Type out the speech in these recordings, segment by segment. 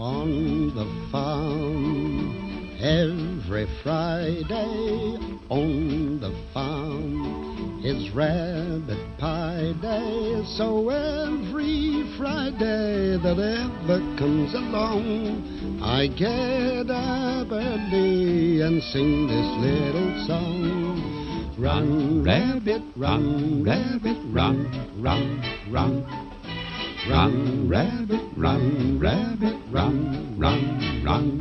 on the farm every Friday on the farm. is rabbit pie day, so every Friday that ever comes along, I get up early and sing this little song. Run, rabbit, run, rabbit, run, run, run. Run, rabbit, run, rabbit, run, run, run.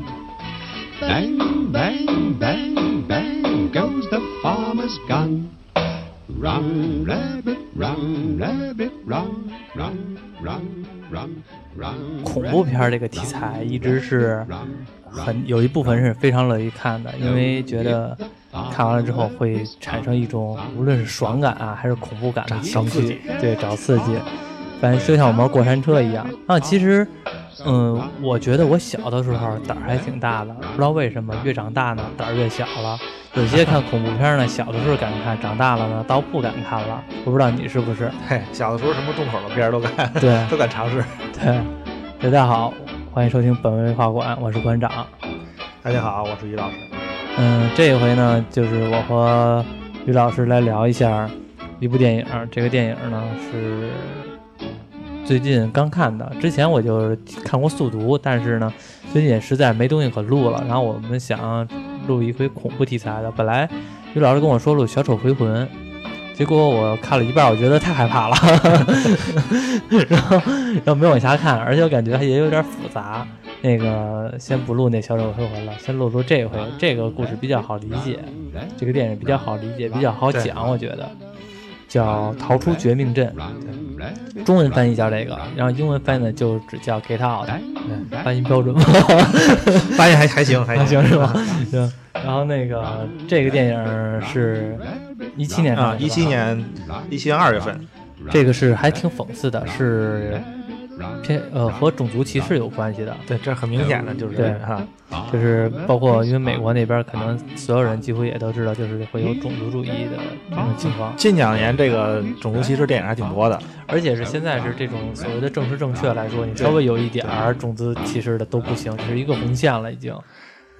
Bang, bang, bang, bang goes the farmer's gun. Run, rabbit, run, rabbit, run, run, run, run, run. 恐怖片儿这个题材一直是很有一部分人是非常乐意看的，因为觉得看完了之后会产生一种无论是爽感啊还是恐怖感的情绪，对，找刺激。反正就像我们过山车一样啊，其实，嗯，我觉得我小的时候胆儿还挺大的，不知道为什么越长大呢胆儿越小了。有些看恐怖片呢，小的时候敢看，长大了呢倒不敢看了。我不知道你是不是？嘿，小的时候什么重口的片儿都敢，对，都敢尝试。对，大家好，欢迎收听本位画馆，我是馆长。大家好，我是于老师。嗯，这一回呢，就是我和于老师来聊一下一部电影。这个电影呢是。最近刚看的，之前我就看过《速读》，但是呢，最近也实在没东西可录了。然后我们想录一回恐怖题材的，本来于老师跟我说录《小丑回魂》，结果我看了一半，我觉得太害怕了，然后然后没往下看，而且我感觉也有点复杂。那个先不录那《小丑回魂》了，先录录这回，这个故事比较好理解，这个电影比较好理解，比较好讲，我觉得。叫逃出绝命镇，中文翻译叫这个，然后英文翻译呢就只叫 Get Out，发音标准吗？发音还还行，还行是吧？行。然后那个这个电影是一七年啊，一七年一七年二月份，这个是还挺讽刺的，是。偏呃和种族歧视有关系的，对，这很明显的就是对哈，就是包括因为美国那边可能所有人几乎也都知道，就是会有种族主义的这种情况。近两年这个种族歧视电影还挺多的，而且是现在是这种所谓的政治正确来说，你稍微有一点儿种族歧视的都不行，是一个红线了已经。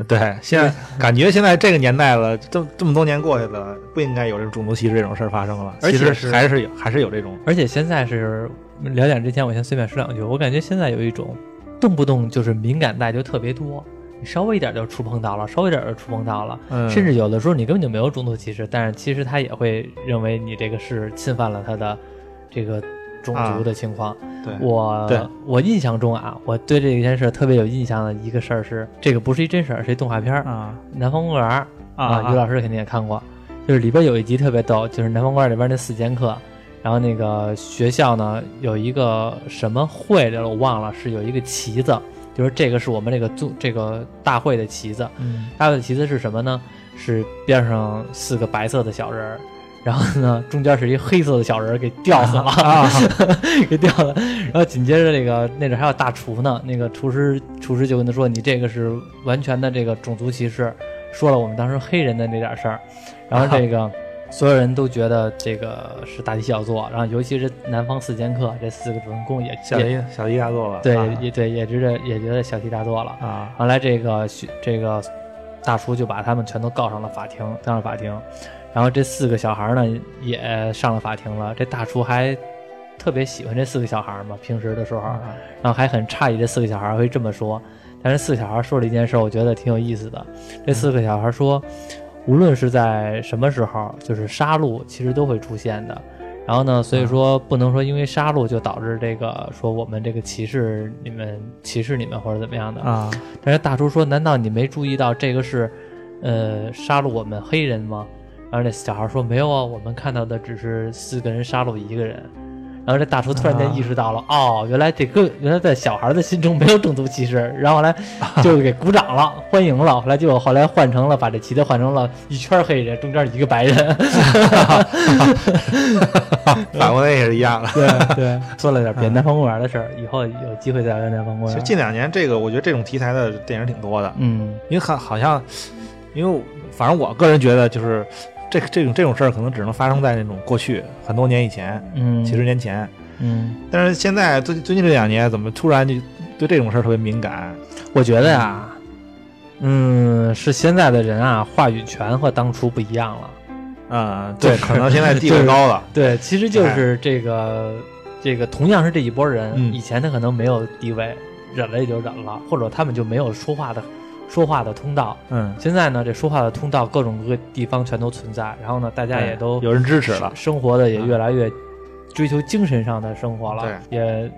对，现在感觉现在这个年代了，这这么多年过去了，不应该有这种种族歧视这种事儿发生了。而且还是有，还是有这种。而且现在是聊点之前，我先随便说两句。我感觉现在有一种动不动就是敏感带就特别多，你稍微一点就触碰到了，稍微一点就触碰到了，甚至有的时候你根本就没有种族歧视，但是其实他也会认为你这个是侵犯了他的这个。种族的情况，对。我我印象中啊，我对这件事特别有印象的一个事儿是，这个不是一真事儿，是一动画片儿。啊，《南方公园》啊，于老师肯定也看过，就是里边有一集特别逗，就是《南方公园》里边那四剑客，然后那个学校呢有一个什么会的我忘了，是有一个旗子，就是这个是我们这个宗这个大会的旗子，大会的旗子是什么呢？是边上四个白色的小人儿。然后呢，中间是一黑色的小人儿给吊死了，给吊了。然后紧接着那个那阵还有大厨呢，那个厨师厨师就跟他说：“你这个是完全的这个种族歧视，说了我们当时黑人的那点事儿。”然后这个所有人都觉得这个是大题小做，然后尤其是南方四剑客这四个主人公也小题小题大做了，对，也对，也觉得也觉得小题大做了啊。后来这个这个大叔就把他们全都告上了法庭，告上法庭。然后这四个小孩呢也上了法庭了。这大叔还特别喜欢这四个小孩嘛，平时的时候，然后还很诧异这四个小孩会这么说。但是四个小孩说了一件事，我觉得挺有意思的。这四个小孩说，无论是在什么时候，就是杀戮其实都会出现的。然后呢，所以说不能说因为杀戮就导致这个说我们这个歧视你们歧视你们或者怎么样的啊。但是大叔说，难道你没注意到这个是呃杀戮我们黑人吗？然后那小孩说：“没有啊，我们看到的只是四个人杀戮一个人。”然后这大厨突然间意识到了，哦，原来这个原来在小孩的心中没有种族歧视，然后来 就给鼓掌了，欢迎了。后来就后来换成了把这旗子换成了一圈黑人，中间一个白人。反过来也是一样的。对对，说了点别南方公园的事儿，以后有机会再聊南方公园。近两年这个，我觉得这种题材的电影挺多的。嗯，因为好好像，因为反正我个人觉得就是。这这种这种事儿可能只能发生在那种过去很多年以前，嗯，几十年前，嗯。但是现在最最近这两年，怎么突然就对这种事儿特别敏感。我觉得呀，嗯，是现在的人啊，话语权和当初不一样了。嗯，对，可能现在地位 高了。对，其实就是这个这个，同样是这一波人，嗯以前他可能没有地位，忍了也就忍了，或者他们就没有说话的说话的通道。嗯，现在呢，这说话的通道各种各个地方全都存在，然后呢，大家也都有人支持了。生活的也越来越追求精神上的生活了。对，也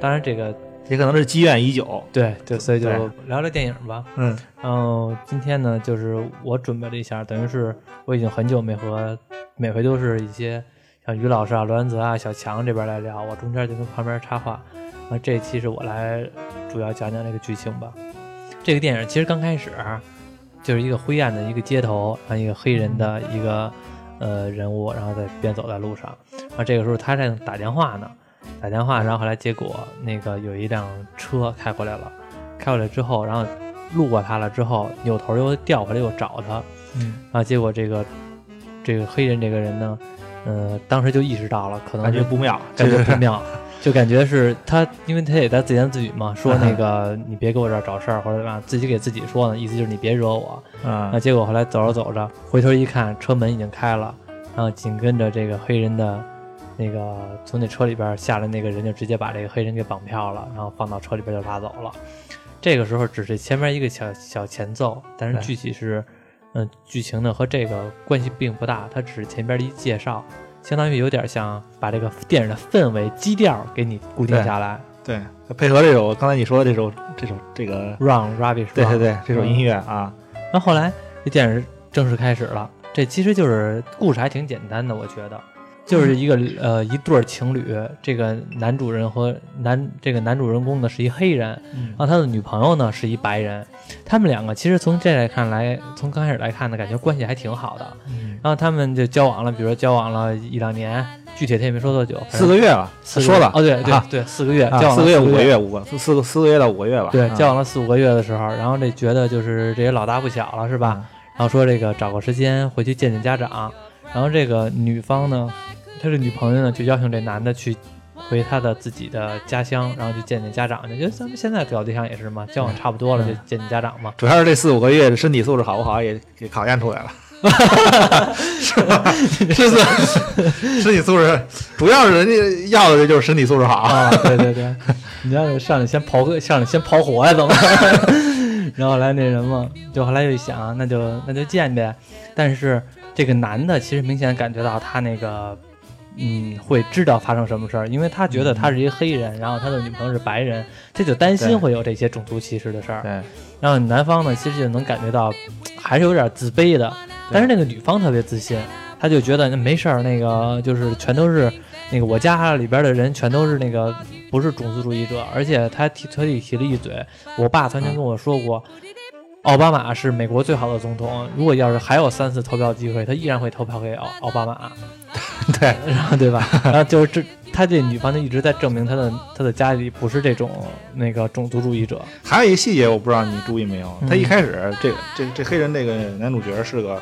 当然这个也可能是积怨已久。对对，所以就聊聊电影吧。嗯然后今天呢，就是我准备了一下，等于是我已经很久没和每回都是一些像于老师啊、罗安泽啊、小强这边来聊，我中间就跟旁边插话。那这一期是我来主要讲讲这个剧情吧。这个电影其实刚开始就是一个灰暗的一个街头，然后一个黑人的一个呃人物，然后在边走在路上。然后这个时候他在打电话呢，打电话，然后后来结果那个有一辆车开过来了，开过来之后，然后路过他了之后，扭头又调回来又找他，嗯，然后结果这个这个黑人这个人呢，呃，当时就意识到了，可能感觉是不妙，感觉不 妙，就感觉是他，因为他也在自言自语嘛，说那个你别给我这儿找事儿或者吧，自己给自己说呢，意思就是你别惹我。那嗯，结果后来走着走着，回头一看，车门已经开了，然后紧跟着这个黑人的。那个从那车里边下来那个人就直接把这个黑人给绑票了，然后放到车里边就拉走了。这个时候只是前面一个小小前奏，但是具体是，嗯、剧情呢和这个关系并不大，它只是前边的一介绍，相当于有点像把这个电影的氛围基调给你固定下来。对，配合这首刚才你说的这首这首这个，Run Rubbish，对对对，这首嗯。音乐啊，然后后来这电影正式开始了，这其实就是故事还挺简单的，我觉得，就是一个呃一对儿情侣，这个男主人和男这个男主人公呢是一黑人，嗯。然后他的女朋友呢是一白人，他们两个其实从这来看来，从刚开始来看呢，感觉关系还挺好的。嗯。然后他们就交往了，比如说交往了一两年，具体他也没说多久，四个月吧，四说了哦，对对啊。对，四个月，啊交往了四个月五个月五个四四个四个月到五个月吧，对，啊。交往了四五个月的时候，然后这觉得就是这也老大不小了，是吧？？然后说这个找个时间回去见见家长，然后这个女方呢，她这女朋友呢就邀请这男的去回他的自己的家乡，然后去见见家长去。就咱们现在搞对象也是嘛，交往差不多了就嗯见见家长嘛。主要是这四五个月的身体素质好不好也给考验出来了，是吧？是是，身体素质主要是人家要的就是身体素质好。啊，对对对，你让上来先刨个，上来先刨活呀，怎么？然后后来那什么，就后来就一想，那就那就见呗。但是这个男的其实明显感觉到他那个，嗯，会知道发生什么事儿，因为他觉得他是一个黑人，然后他的女朋友是白人，他就担心会有这些种族歧视的事儿。对，然后男方呢，其实就能感觉到还是有点自卑的，但是那个女方特别自信，她就觉得那没事儿，那个就是全都是那个我家里边的人全都是那个不是种族主义者，而且她提特意提了一嘴，我爸曾经跟我说过。奥巴马是美国最好的总统，如果要是还有三次投票机会，他依然会投票给奥奥巴马，对，然后对吧？然后就是这，他这女方就一直在证明他的他的家里不是这种那个种族主义者，还有一个细节我不知道你注意没有，嗯他一开始这个这这黑人这个男主角是个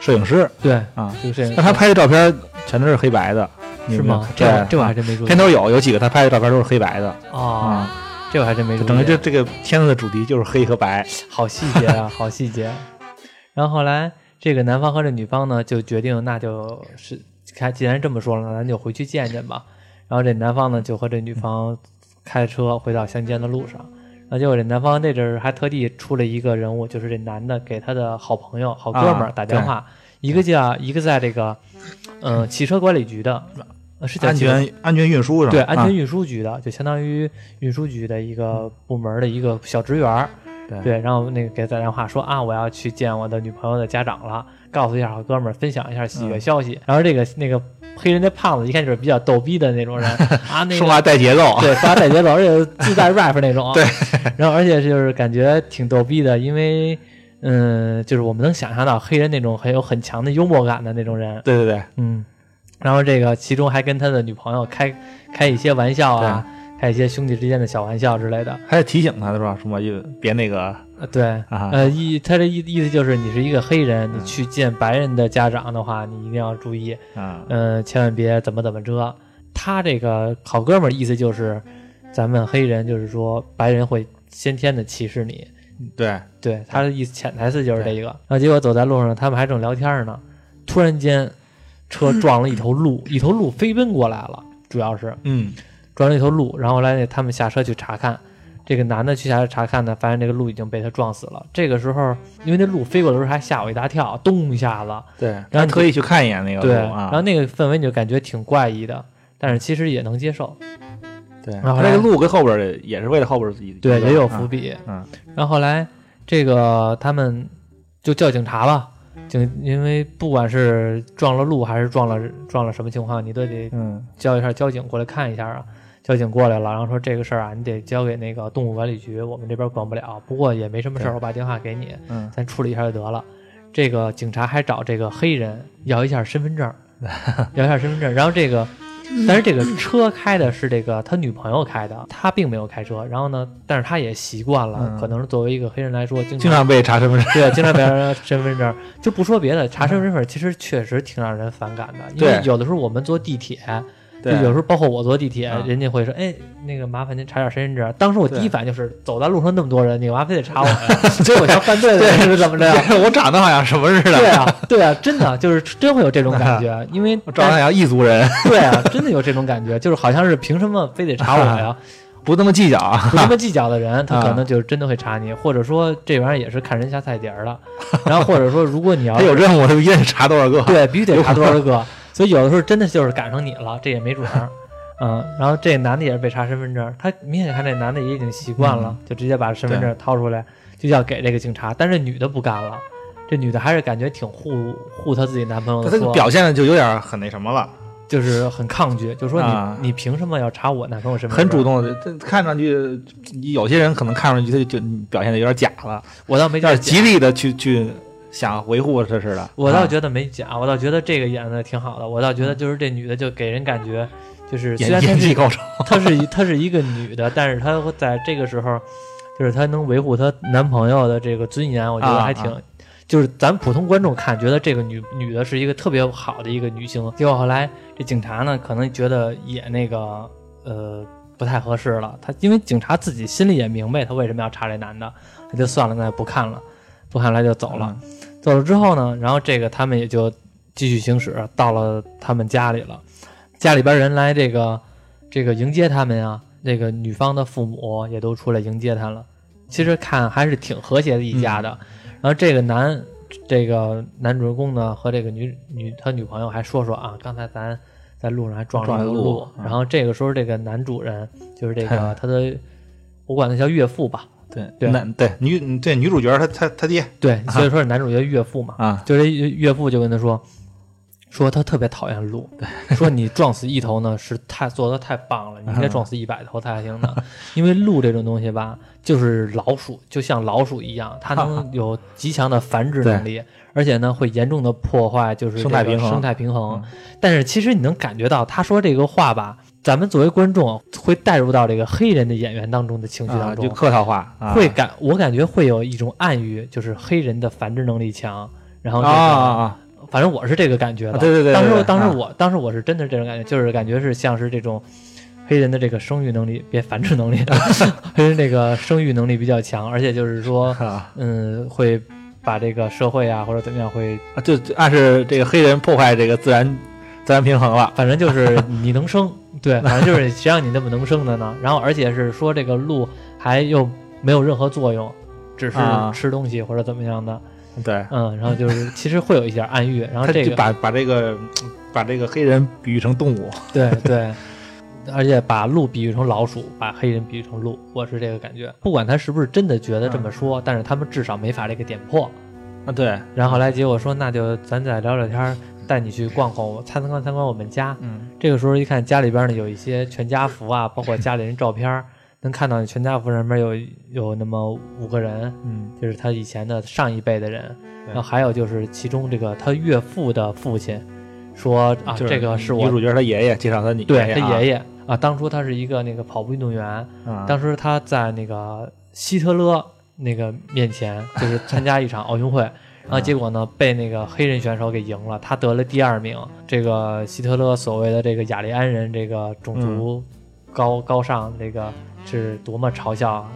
摄影师对，啊，就是那他拍的照片全都是黑白的，是吗？这这我还真没注意片头有有几个他拍的照片都是黑白的哦，啊，这我还真没注意。整个这这个片子的主题就是黑和白。好细节啊，好细节。然后后来这个男方和这女方呢就决定，那就是看既然这么说了，那咱就回去见见吧。然后这男方呢就和这女方开车回到乡间的路上。然后结果这男方那阵儿还特地出了一个人物，就是这男的给他的好朋友、好哥们儿啊打电话，一个叫一个在这个嗯、呃汽车管理局的，呃是叫安全安全运输是吧？对，安啊全运输局的，就相当于运输局的一个部门的一个小职员。对对，然后那个给他打电话说啊，我要去见我的女朋友的家长了，告诉一下好哥们儿，分享一下喜悦嗯消息。然后这个那个黑人那胖子一看就是比较逗逼的那种人 啊，那说话带节奏。对说话带节奏，而且自带 rap 那种。对，然后而且就是感觉挺逗逼的，因为嗯，就是我们能想象到黑人那种很有很强的幽默感的那种人。对对对，嗯，然后这个其中还跟他的女朋友开开一些玩笑啊，开一些兄弟之间的小玩笑之类的。还得提醒他是吧？什么意别那个呃，对，啊呃，意他这意意思就是你是一个黑人，你嗯去见白人的家长的话，你一定要注意，啊，呃，千万别怎么怎么着。他这个好哥们儿意思就是，咱们黑人就是说白人会先天的歧视你。对，对，他的意思潜台词就是这个。然后结果走在路上，他们还正聊天呢，突然间车撞了一头鹿，一头鹿飞奔过来了，主要是嗯，撞了一头鹿。然后来那他们下车去查看，这个男的去下车查看呢，发现这个鹿已经被他撞死了。这个时候，因为那鹿飞过的时候还吓我一大跳，咚一下子，对，然后特意去看一眼那个对，鹿啊，然后那个氛围你就感觉挺怪异的，但是其实也能接受。对，然后来他这个鹿跟后边儿也是为了后边儿自己对，也有伏伏笔。嗯然后后来这个他们就叫警察吧，警因为不管是撞了路还是撞了撞了什么情况，你都得嗯叫一下交警过来看一下啊。交警过来了，然后说这个事儿啊，你得交给那个动物管理局，我们这边管不了。不过也没什么事儿，我把电话给你，嗯，咱处理一下就得了。这个警察还找这个黑人要一下身份证，要一下身份证。然后这个，但是这个车开的是这个他女朋友开的，他并没有开车。然后呢，但是他也习惯了，嗯可能是作为一个黑人来说，经经常被查身份证，对，经常被查身份证，就不说别的，查身份证其实确实挺让人反感的。因为对有的时候我们坐地铁，就，有时候包括我坐地铁，啊人家会说，哎，那个麻烦您查点身份证。当时我第一反应就是，走在路上那么多人，你干嘛非得查我呀？这我像犯罪的人是怎么着 我长得好像什么似的，对啊，对啊，真的就是真会有这种感觉，因为我长得像异族人，对啊，真的有这种感觉，就是好像是凭什么非得查我呀？不那么计较啊，不那么计较的人，他可啊能就真的会查你，或者说这玩意儿也是看人下菜碟儿的。然后或者说，如果你要他有任务，他一定得查多少个，对，必须得查多少个，所以有的时候真的就是赶上你了，这也没准儿。嗯，然后这男的也是被查身份证，他明显看这男的也已经习惯了，就直接把身份证掏出来就要给这个警察，但是女的不干了，这女的还是感觉挺护护她自己男朋友的她，这个表现的就有点很那什么了，就是很抗拒，就说你、啊。你凭什么要查我男朋友身份？很主，动的，这看上去有些人可能看上去他就就表现的有点假了，我倒没有点觉得，极力的去去想维护这似的，啊我倒觉得没假，我倒觉得这个演的挺好的，我倒觉得就是这女的就给人感觉就是虽演技高超，她是一她是一个女的，但是她在这个时候，就是她能维护她男朋友的这个尊严，我觉得啊还挺。就是咱普通观众看，觉得这个女女的是一个特别好的一个女性，结果后来这警察呢，可能觉得也那个呃不太合适了。他因为警察自己心里也明白他为什么要查这男的，他就算了，那就不看了，不看了就走了。走了之后呢，然后这个他们也就继续行驶，到了他们家里了。家里边人来这个这个迎接他们呀，这个女方的父母也都出来迎接他了。其实看还是挺和谐的一家的。然后这个男这个男主人公呢和这个女女他女朋友还说说啊，刚才咱在路上还撞撞了个路。嗯然后这个时候这个男主人就是这个他的，我管他叫岳父吧，对对男对女对女主角他他他爹对，所以说是男主角岳父嘛。啊，就这岳父就跟他说，说他特别讨厌鹿，说你撞死一头呢是太做的太棒了，你应该撞死一百头才行呢，因为鹿这种东西吧，就是老鼠，就像老鼠一样，它能有极强的繁殖能力，而且呢会严重的破坏就是生态平衡。生态平衡。嗯。但是其实你能感觉到他说这个话吧，咱们作为观众会带入到这个黑人的演员当中的情绪啊当中，就客套话啊，会感我感觉会有一种暗喻，就是黑人的繁殖能力强，然后这啊个、啊啊，反正我是这个感觉的。啊对对对对当时当时我当时我是真的这种感觉，就是感觉是像是这种黑人的这个生育能力，别繁殖能力，黑人这个生育能力比较强，而且就是说，啊嗯，会把这个社会啊或者怎么样会，啊就就暗示这个黑人破坏这个自然自然平衡了，反正就是你能生，对，反正就是谁让你那么能生的呢？然后而且是说这个鹿还又没有任何作用，只是啊吃东西或者怎么样的。对，嗯，然后就是其实会有一点暗喻，然后这个就把把这个把这个黑人比喻成动物，对对，而且把鹿比喻成老鼠，把黑人比喻成鹿，我是这个感觉。不管他是不是真的觉得这么说，但是他们至少没法这个点破。啊对，然后后来结果说，那就咱再聊聊天儿，带你去逛逛，参观参观我们家。嗯这个时候一看家里边呢有一些全家福啊，包括家里人照片儿，能看到全家福上面有有那么五个人，嗯。就是他以前的上一辈的人，然后还有就是其中这个他岳父的父亲说啊，就是这个是我女主角他爷爷介绍她你对爷他爷爷爷啊，当初他是一个那个跑步运动员，啊，当时他在那个希特勒那个面前，就是参加一场奥运会，然后结果呢被那个黑人选手给赢了，他得了第二名。这个希特勒所谓的这个雅利安人这个种族高高尚，这个是多么嘲笑啊！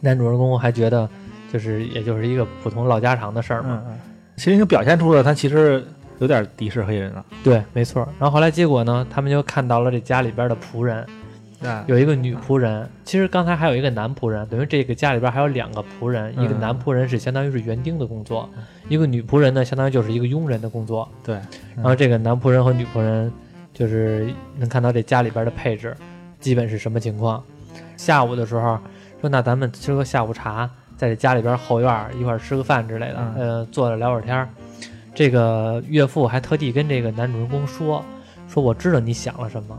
男主人公还觉得就是也就是一个普通唠家常的事儿嘛。其实已经表现出了他其实有点敌视黑人了。对，没错。然后后来结果呢，他们就看到了这家里边的仆人，啊，有一个女仆人，其实刚才还有一个男仆人，等于这个家里边还有两个仆人，一个嗯男仆人是相当于是园丁的工作，一个女仆人呢相当于就是一个佣人的工作。对，然后这个男仆人和女仆人就是能看到这家里边的配置，基本是什么情况。下午的时候说，那咱们吃个下午茶，在这家里边后院儿一块儿吃个饭之类的，嗯呃，坐着聊会儿天儿。这个岳父还特地跟这个男主人公说，说我知道你想了什么，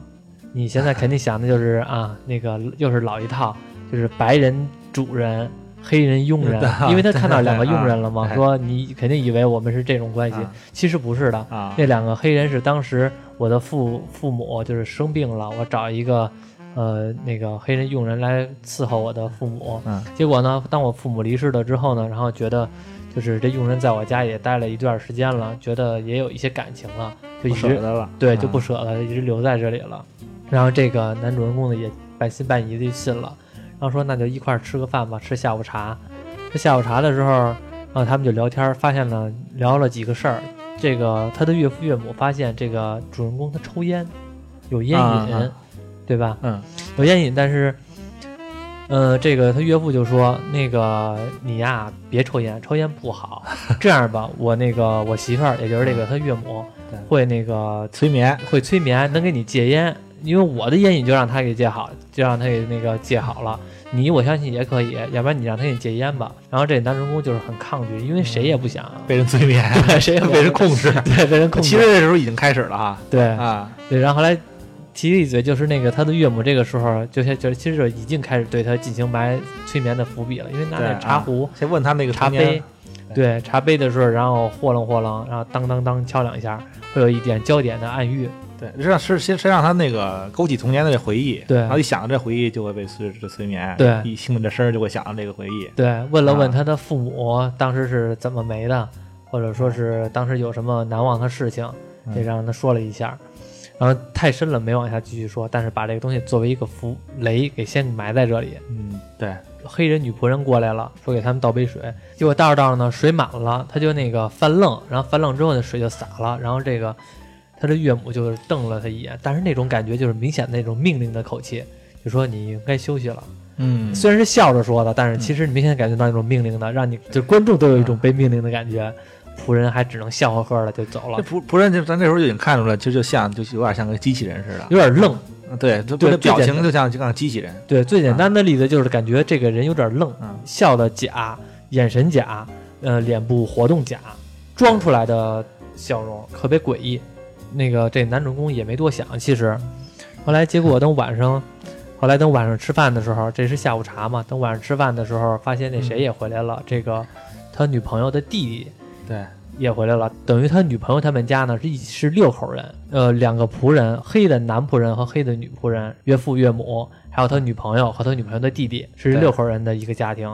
你现在肯定想的就是 啊，那个又是老一套，就是白人主人。黑人佣人，因为他看到两个佣人了嘛，说你肯定以为我们是这种关系，啊其实不是的，啊，那两个黑人是当时我的父父母就是生病了，我找一个呃那个黑人佣人来伺候我的父母。嗯结果呢，当我父母离世了之后呢，然后觉得就是这佣人在我家也待了一段时间了，觉得也有一些感情了，就一不舍直得了，对就不啊舍得，一直留在这里了。然后这个男主人公呢也半信半疑的就信了，然后说那就一块儿吃个饭吧，吃下午茶。吃下午茶的时候，然后他们就聊天，发现了聊了几个事儿。这个他的岳父岳母发现这个主人公他抽烟，有烟瘾，啊啊对吧？嗯有烟瘾，但是，呃，这个他岳父就说，那个你呀别抽烟，抽烟不好。这样吧，我那个我媳妇儿，也就是这个他岳母，会那个催眠，会催眠，能给你戒烟。因为我的烟瘾就让他给戒好，就让他给那个戒好了。你我相信也可以，要不然你让他给你戒烟吧。然后这男主人公就是很抗拒，因为谁也不想，被人催眠，对谁也不 被人控制。对被人控制。其实这时候已经开始了哈，对啊，对，然后后来提了一嘴，就是那个他的岳母这个时候就就其实就已经开始对他进行埋催眠的伏笔了，因为拿对那茶壶、先问他那个茶杯，对茶杯的时候，然后霍楞霍楞，然后当当当敲两下，会有一点焦点的暗喻。对，实际上是先先让他那个勾起童年的这回忆，对。然后一想到这回忆就会被催这催眠，对。一听到这声儿就会想到这个回忆，对，问了问啊。他的父母当时是怎么没的，或者说是当时有什么难忘的事情，嗯。也让他说了一下。然后太深了，没往下继续说，但是把这个东西作为一个伏雷给先埋在这里。嗯，对，黑人女仆人过来了，说给他们倒杯水，结果倒着倒着呢，水满了，他就那个翻愣，然后翻愣之后呢，水就洒了，然后这个他的岳母就是瞪了他一眼，但是那种感觉就是明显那种命令的口气，就说你应该休息了。嗯，虽然是笑着说的，但是其实你明显感觉到那种命令的，让你就观众都有一种被命令的感觉，仆人还只能笑呵呵的就走了，仆仆人就咱那时候就已经看出来，其实就像就有点像个机器人似的，有点愣。嗯对，这对这表情就像就像机器人，对，最简单的例子就是感觉这个人有点愣，嗯。笑的假，眼神假，呃，脸部活动假，装出来的笑容特别诡异。那个这男主人公也没多想，其实。后来结果等晚上，后来等晚上吃饭的时候，这是下午茶嘛，等晚上吃饭的时候，发现那谁也回来了，这个他女朋友的弟弟对，也回来了，等于他女朋友他们家呢是一是六口人，呃，两个仆人，黑的男仆人和黑的女仆人，岳父岳母，还有他女朋友和他女朋友的弟弟，是六口人的一个家庭。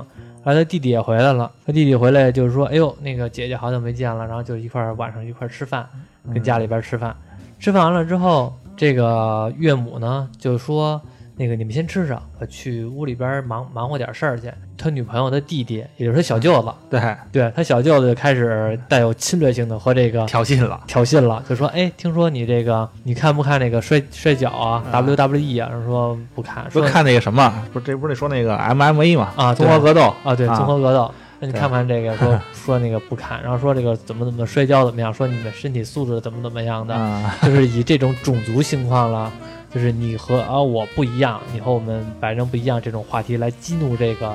然后他弟弟也回来了，他弟弟回来就是说，哎呦，那个姐姐好久没见了，然后就一块儿晚上一块儿吃饭，跟家里边吃饭。吃饭完了之后，这个岳母呢就说。那个你们先吃上，我去屋里边忙忙活点事儿去。他女朋友的弟弟，也就是他小舅子，对，对他小舅子就开始带有侵略性的和这个挑衅了，挑衅了，就说：“哎，听说你这个你看不看那个摔摔跤啊啊 WWE 啊？”然后说不看，说说看那个什么，不是这不是得说那个 MMA 嘛，啊综合格斗，啊，对，啊综合格斗。那你看不看这个？说 说那个不看，然后说这个怎么怎么摔跤怎么样？说你们身体素质怎么怎么样的？啊，就是以这种种族情况了，就是你和啊我不一样，你和我们白人不一样这种话题来激怒这个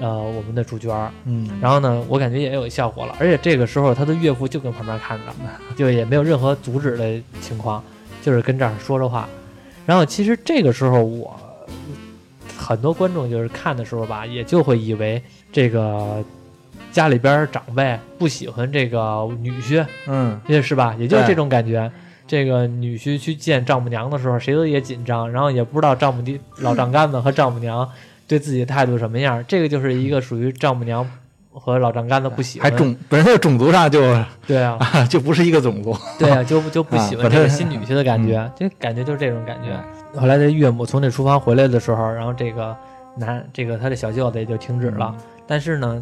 呃我们的主角儿。嗯，然后呢，我感觉也有效果了，而且这个时候他的岳父就跟旁边看着，就也没有任何阻止的情况，就是跟这儿说着话。然后其实这个时候我很多观众就是看的时候吧，也就会以为这个家里边长辈不喜欢这个女婿，嗯，也是吧？也就是这种感觉。这个女婿去见丈母娘的时候，谁都也紧张，然后也不知道丈母爹老丈杆子和丈母娘对自己的态度什么样。这个就是一个属于丈母娘和老丈杆子不喜欢，还种本身的种族上就对啊，啊就不是一个种族，对啊，就就不喜欢啊本身这个新女婿的感觉，就感觉就是这种感觉。后来这岳母从这厨房回来的时候，然后这个男这个他的小舅子也就停止了，但是呢，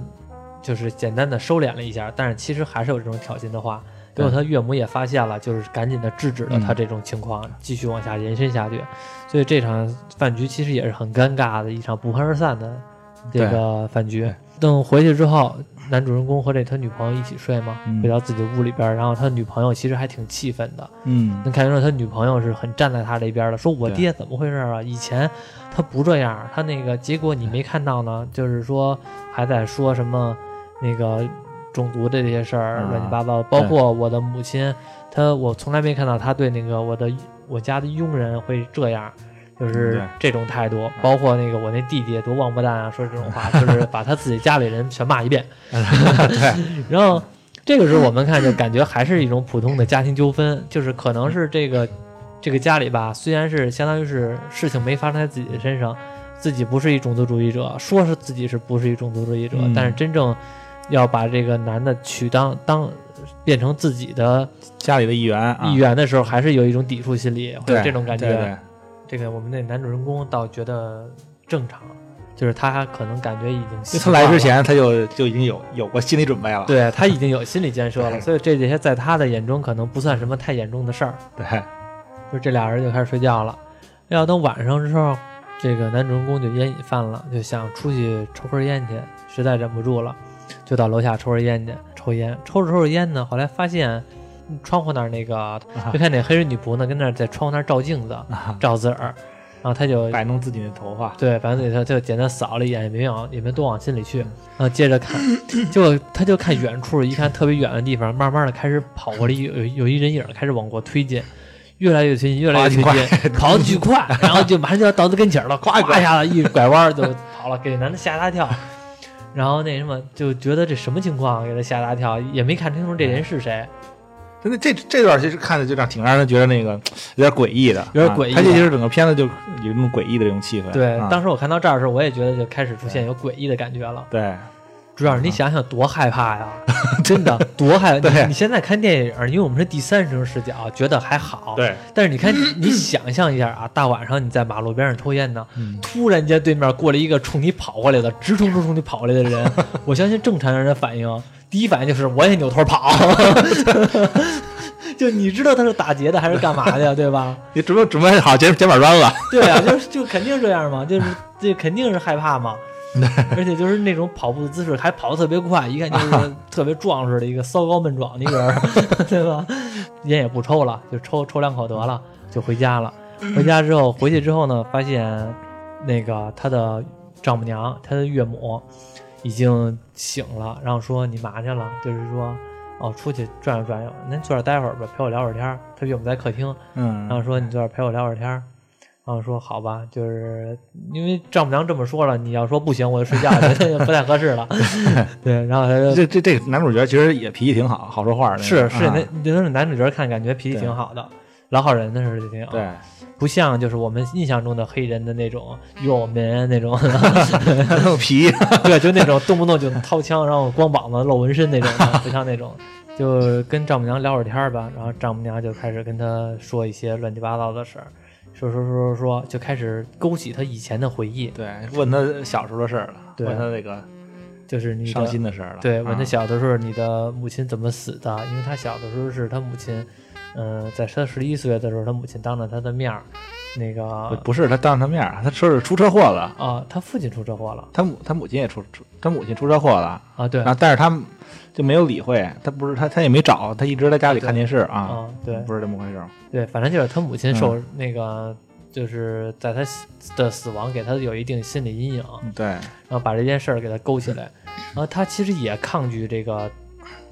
就是简单的收敛了一下，但是其实还是有这种挑衅的话。结果他岳母也发现了，就是赶紧的制止了他这种情况，继续往下延伸下去。所以这场饭局其实也是很尴尬的一场不欢而散的这个饭局。等回去之后，男主人公和这他女朋友一起睡嘛，回到自己屋里边，然后他女朋友其实还挺气愤的，嗯，能感觉到他女朋友是很站在他这边的，说我爹怎么回事啊？以前他不这样，他那个结果你没看到呢，就是说还在说什么那个。种族的这些事儿乱七八糟，包括我的母亲，她我从来没看到她对那个我的我家的佣人会这样，就是这种态度。包括那个我那弟弟多王八蛋啊，说这种话，就是把他自己家里人全骂一遍。对，然后这个时候我们看就感觉还是一种普通的家庭纠纷，就是可能是这个这个家里吧，虽然是相当于是事情没发生在自己的身上，自己不是一种族主义者，说是自己是不是一种族主义者，但是真正。要把这个男的娶当当变成自己的家里的一员一员的时候，还是有一种抵触心理，或者这种感觉。这个我们那男主人公倒觉得正常，就是他可能感觉已经他来之前他就就已经有有过心理准备了，对他已经有心理建设了，所以这些在他的眼中可能不算什么太严重的事儿。对，就这俩人就开始睡觉了。要等晚上的时候，这个男主人公就烟瘾犯了，就想出去抽根烟去，实在忍不住了。就到楼下抽根烟去，抽烟，抽着抽着烟呢，后来发现窗户那儿那个，就看那黑人女仆呢，跟那在窗户那儿照镜子，照自个儿，然后他就摆弄自己的头发，对，反正他就简单扫了一眼，也没往也没多往心里去，然后接着看，结果他就看远处，一看特别远的地方，慢慢的开始跑过来，有有一人影开始往过推进，越来越推进，越来越推进，跑得巨快，然后就马上就要到他跟前了，咵一下子一拐弯就跑了，给男的吓一大跳。然后那什么就觉得这什么情况，给他吓大跳，也没看清楚这人是谁。真的，这这段其实看的就让挺让人觉得那个有点诡异的，有点诡异。他这就是整个片子就有那种诡异的这种气氛。对，当时我看到这儿的时候，我也觉得就开始出现有诡异的感觉了。对。主要是你想想多害怕呀，真的多害怕！你现在看电影，因为我们是第三人称视角，觉得还好。对。但是你看，你想象一下啊，大晚上你在马路边上抽烟呢，突然间对面过来一个冲你跑过来的，直冲冲冲你跑过来的人，我相信正常人的反应，第一反应就是我也扭头跑。就你知道他是打劫的还是干嘛的呀？对吧？你准备准备好捡捡板砖了？对啊，就就肯定这样嘛，就是这肯定是害怕嘛。而且就是那种跑步的姿势，还跑得特别快，一看就是特别壮实的一个骚高闷壮的一个人，对吧？烟也不抽了，就抽抽两口得了，就回家了。回家之后，回去之后呢，发现那个他的丈母娘，他的岳母已经醒了，然后说你嘛去了？就是说哦，出去转悠转悠，您坐这待会儿吧，陪我聊会儿天。他岳母在客厅，嗯，然后说你坐这陪我聊会儿天。然后说好吧，就是因为丈母娘这么说了，你要说不行，我就睡觉去，不太合适了。对，然后他就 这这这男主角其实也脾气挺好，好说话的。是是，那那男主角看感觉脾气挺好的，老好人的似的，挺好。对，不像就是我们印象中的黑人的那种有门那种皮，对，就那种动不动就掏枪，然后光膀子露纹身那种，不像那种。就跟丈母娘聊会儿天吧，然后丈母娘就开始跟他说一些乱七八糟的事儿。说说说说说，就开始勾起他以前的回忆。对，问他小时候的事儿了，问他那个就是你伤心的事儿了。对，问他小的时候你的母亲怎么死的？因为他小的时候是他母亲，嗯，在他十一岁的时候，他母亲当着他的面儿，那个不是他当着他面儿，他说是出车祸了啊，他父亲出车祸了，他母他母亲也出出，他母亲出车祸了啊，对，然后但是他。就没有理会他，不是他，他也没找，他一直在家里看电视啊。对，不是这么回事。对，反正就是他母亲受那个，就是在他的死亡给他有一定心理阴影。对，然后把这件事儿给他勾起来，然后他其实也抗拒这个，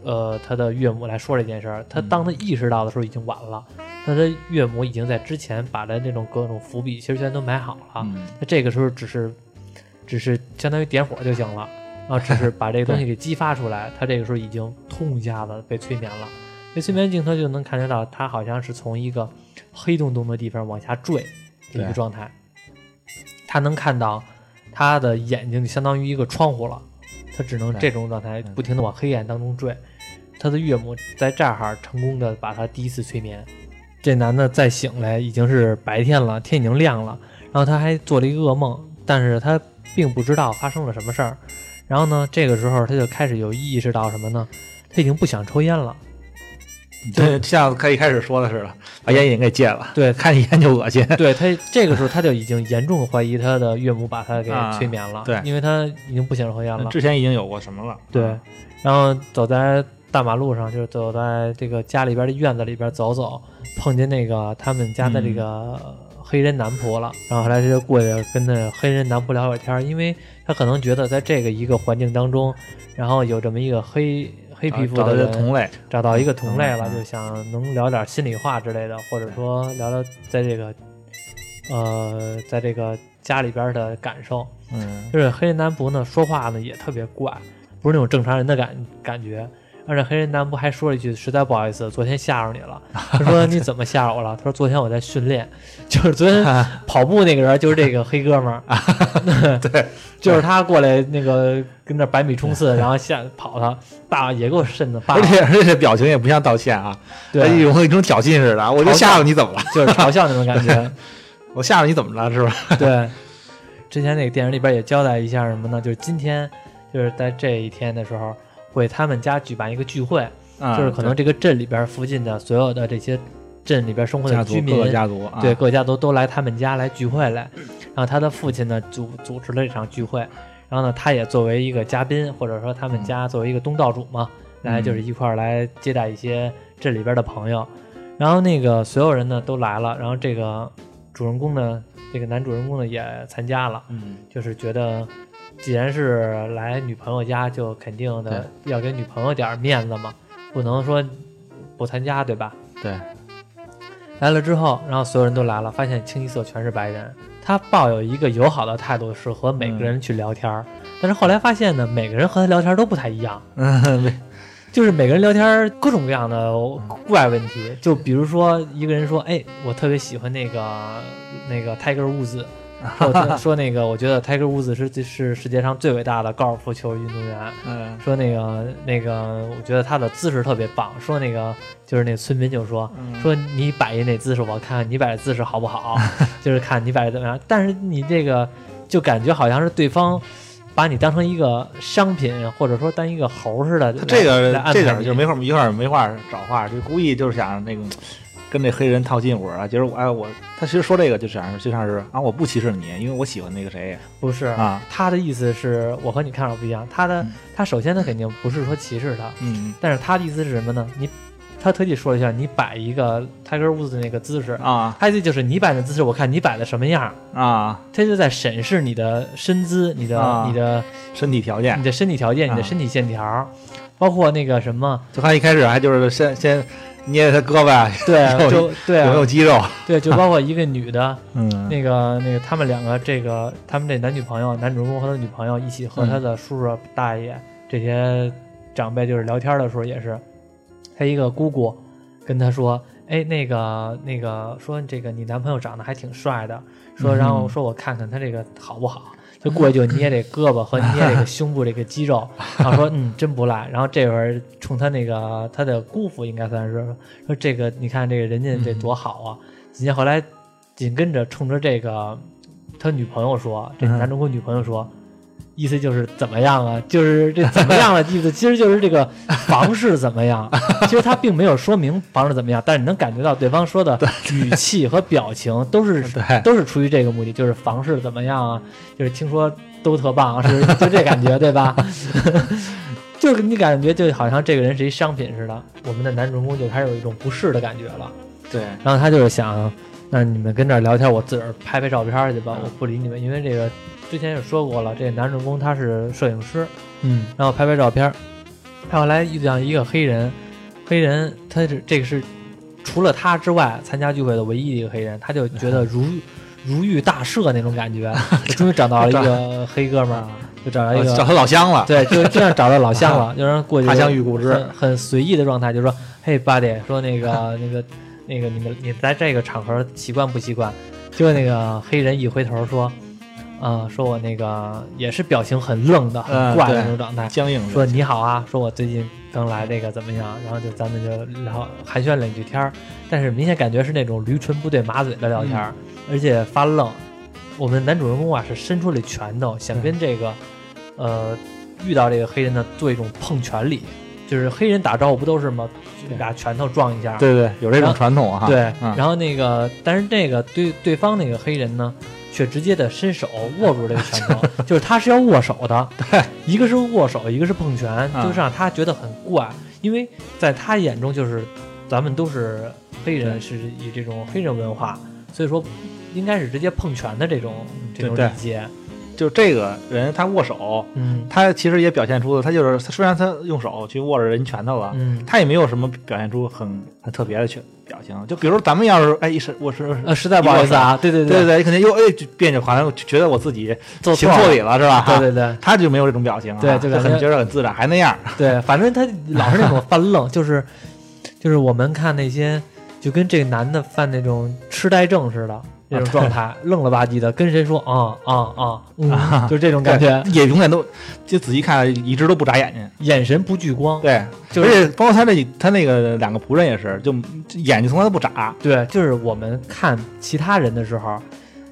呃，他的岳母来说这件事儿。他当他意识到的时候已经晚了，他的岳母已经在之前把他那种各种伏笔其实全都埋好了。那这个时候只是，只是相当于点火就行了。啊，只是把这个东西给激发出来，他这个时候已经痛一下子被催眠了。被催眠镜头就能看得到，他好像是从一个黑洞洞的地方往下坠的一个状态。他能看到他的眼睛就相当于一个窗户了，他只能这种状态不停的往黑暗当中坠。他的岳母在这儿成功的把他第一次催眠，这男的再醒来已经是白天了，天已经亮了。然后他还做了一个噩梦，但是他并不知道发生了什么事儿。然后呢，这个时候他就开始有意识到什么呢？他已经不想抽烟了。对像他一开始说的似的，把烟瘾给戒了，对看见烟就恶心。对他这个时候他就已经严重怀疑他的岳母把他给催眠了，啊对因为他已经不想抽烟了。之前已经有过什么了？对，然后走在大马路上，就是走在这个家里边的院子里边走走，碰见那个他们家的这个黑人男仆了，然后后来他就过去跟那黑人男仆聊会儿天儿，因为他可能觉得在这个一个环境当中，然后有这么一个黑黑皮肤的同类，找到一个同类了，嗯就想能聊点心里话之类的，或者说聊聊在这个呃在这个家里边的感受。嗯，就是黑人男仆呢，说话呢也特别怪，不是那种正常人的感感觉。而且黑人男仆还说了一句：“实在不好意思，昨天吓着你了。”他说：“你怎么吓着我了？”他说：“昨天我在训练，就是昨天跑步那个人就是这个黑哥们儿，对，就是他过来那个跟那百米冲刺，然后吓跑他，大也给我瘆的，而且而且表情也不像道歉啊，对他，有一种挑衅似的，我就吓着你怎么了？就是嘲笑那种感觉。我吓着你怎么了？是吧？对，之前那个电影里边也交代一下什么呢？就是今天，就是在这一天的时候，会他们家举办一个聚会，啊就是可能这个镇里边附近的所有的这些镇里边生活的居民各，个家族啊，对各个家族都来他们家来聚会来。然后他的父亲呢组组织了一场聚会，然后呢他也作为一个嘉宾，或者说他们家作为一个东道主嘛，来就是一块儿来接待一些镇里边的朋友。然后那个所有人呢都来了，然后这个主人公呢，这个男主人公呢也参加了。嗯，就是觉得，既然是来女朋友家，就肯定的要给女朋友点儿面子嘛，不能说不参加，对吧？对，来了之后，然后所有人都来了，发现清一色全是白人。他抱有一个友好的态度，是和每个人去聊天儿。但是后来发现呢，每个人和他聊天都不太一样，嗯，对，就是每个人聊天各种各样的怪问题。就比如说，一个人说：“哎，我特别喜欢那个那个 Tiger Woods。” 说我说那个，我觉得 Tiger Woods 是是世界上最伟大的高尔夫球运动员。嗯说那个那个，我觉得他的姿势特别棒。说那个就是那村民就说嗯说你摆一那姿势，我看看你摆的姿势好不好，就是看你摆的怎么样。但是你这个就感觉好像是对方把你当成一个商品，或者说当一个猴似的。他这个这点儿就没法一块儿没话找话，就故意就是想那个跟那黑人套近乎啊。就是我哎我，他其实说这个就是就像是啊，我不歧视你，因为我喜欢那个谁不是啊，他的意思是我和你看法不一样。他的嗯他首先他肯定不是说歧视他，嗯但是他的意思是什么呢？你他特地说了一下，你摆一个 Tiger Woods 的那个姿势，啊他的意思就是你摆的姿势，我看你摆的什么样，啊，他就在审视你的身姿、你的、啊你的、身体条件你，的身体条件、啊你的身体线条，包括那个什么，就他一开始还就是先先捏他胳膊啊对，就对有没有啊，肌肉，对，就包括一个女的，嗯。那个那个他们两个这个他们这男女朋友，男主人公和他女朋友一起和嗯他的叔叔大爷这些长辈就是聊天的时候也是，他一个姑姑跟他说，哎，那个那个说这个你男朋友长得还挺帅的，说嗯然后说我看看他这个好不好。就过去就 捏这胳膊和捏这个胸部这个肌肉，然后说嗯真不赖。然后这会儿冲他那个他的姑父应该算是说这个你看这个人家这多好啊。紧接后来紧跟着冲着这个他女朋友说，这嗯男主跟女朋友说，意思就是怎么样啊？就是这怎么样的意思，其实就是这个房事怎么样。其实他并没有说明房事怎么样，但是你能感觉到对方说的语气和表情都是都是出于这个目的，就是房事怎么样啊？就是听说都特棒，是就这感觉对吧？就是你感觉就好像这个人是一商品似的，我们的男主人公就开始有一种不适的感觉了。对，然后他就是想，那你们跟这儿聊天，我自个儿拍拍照片去吧，嗯我不理你们，因为这个之前也说过了，这男主人公他是摄影师，嗯然后拍拍照片。他后来遇到一个黑人，黑人他是这个是除了他之外参加聚会的唯一一个黑人，他就觉得如 如遇大赦那种感觉，终于找到了一个黑哥们儿，就找到一个找他老乡了，对，就这样找到老乡了，就让人过去他乡遇故知很很随意的状态，就说：“嘿，buddy，说那个那个那个你们你在这个场合习惯不习惯？”结果那个黑人一回头说：“啊、说我那个也是表情很愣的、很嗯怪的那种状态，僵硬，说你好啊，说我最近刚来这个怎么样？然后就咱们就聊寒暄两句天儿，但是明显感觉是那种驴唇不对马嘴的聊天儿，而且发愣。我们男主人公啊是伸出了拳头，想跟这个呃遇到这个黑人呢做一种碰拳礼，就是黑人打招呼不都是吗？俩拳头撞一下，对对，有这种传统哈。对，嗯然后那个，但是那个对对方那个黑人呢，却直接的伸手握住这个拳头，就是他是要握手的，对，一个是握手，一个是碰拳，嗯就是让他觉得很怪，因为在他眼中就是咱们都是黑人，是以这种黑人文化，所以说应该是直接碰拳的这种这种对礼节，就这个人他握手，嗯他其实也表现出了，他就是虽然他用手去握着人拳头了，嗯，他也没有什么表现出很很特别的去表情。就比如咱们要是哎一是我是呃，实在不好意思啊，对对对对对，肯定又哎就别扭，好像觉得我自己做错了行错礼了是吧？对对对他就没有这种表情啊，对就很觉得很自然，还那样。对，反正他老是那种犯愣，就是就是我们看那些就跟这个男的犯那种痴呆症似的那种状态，愣了吧唧的，跟谁说啊啊啊，嗯，就是这种感觉，也永远都就仔细看，一直都不眨眼睛。眼神不聚光。对，就是而且包括他那他那个两个仆人也是，就眼睛从来都不眨。对，就是我们看其他人的时候，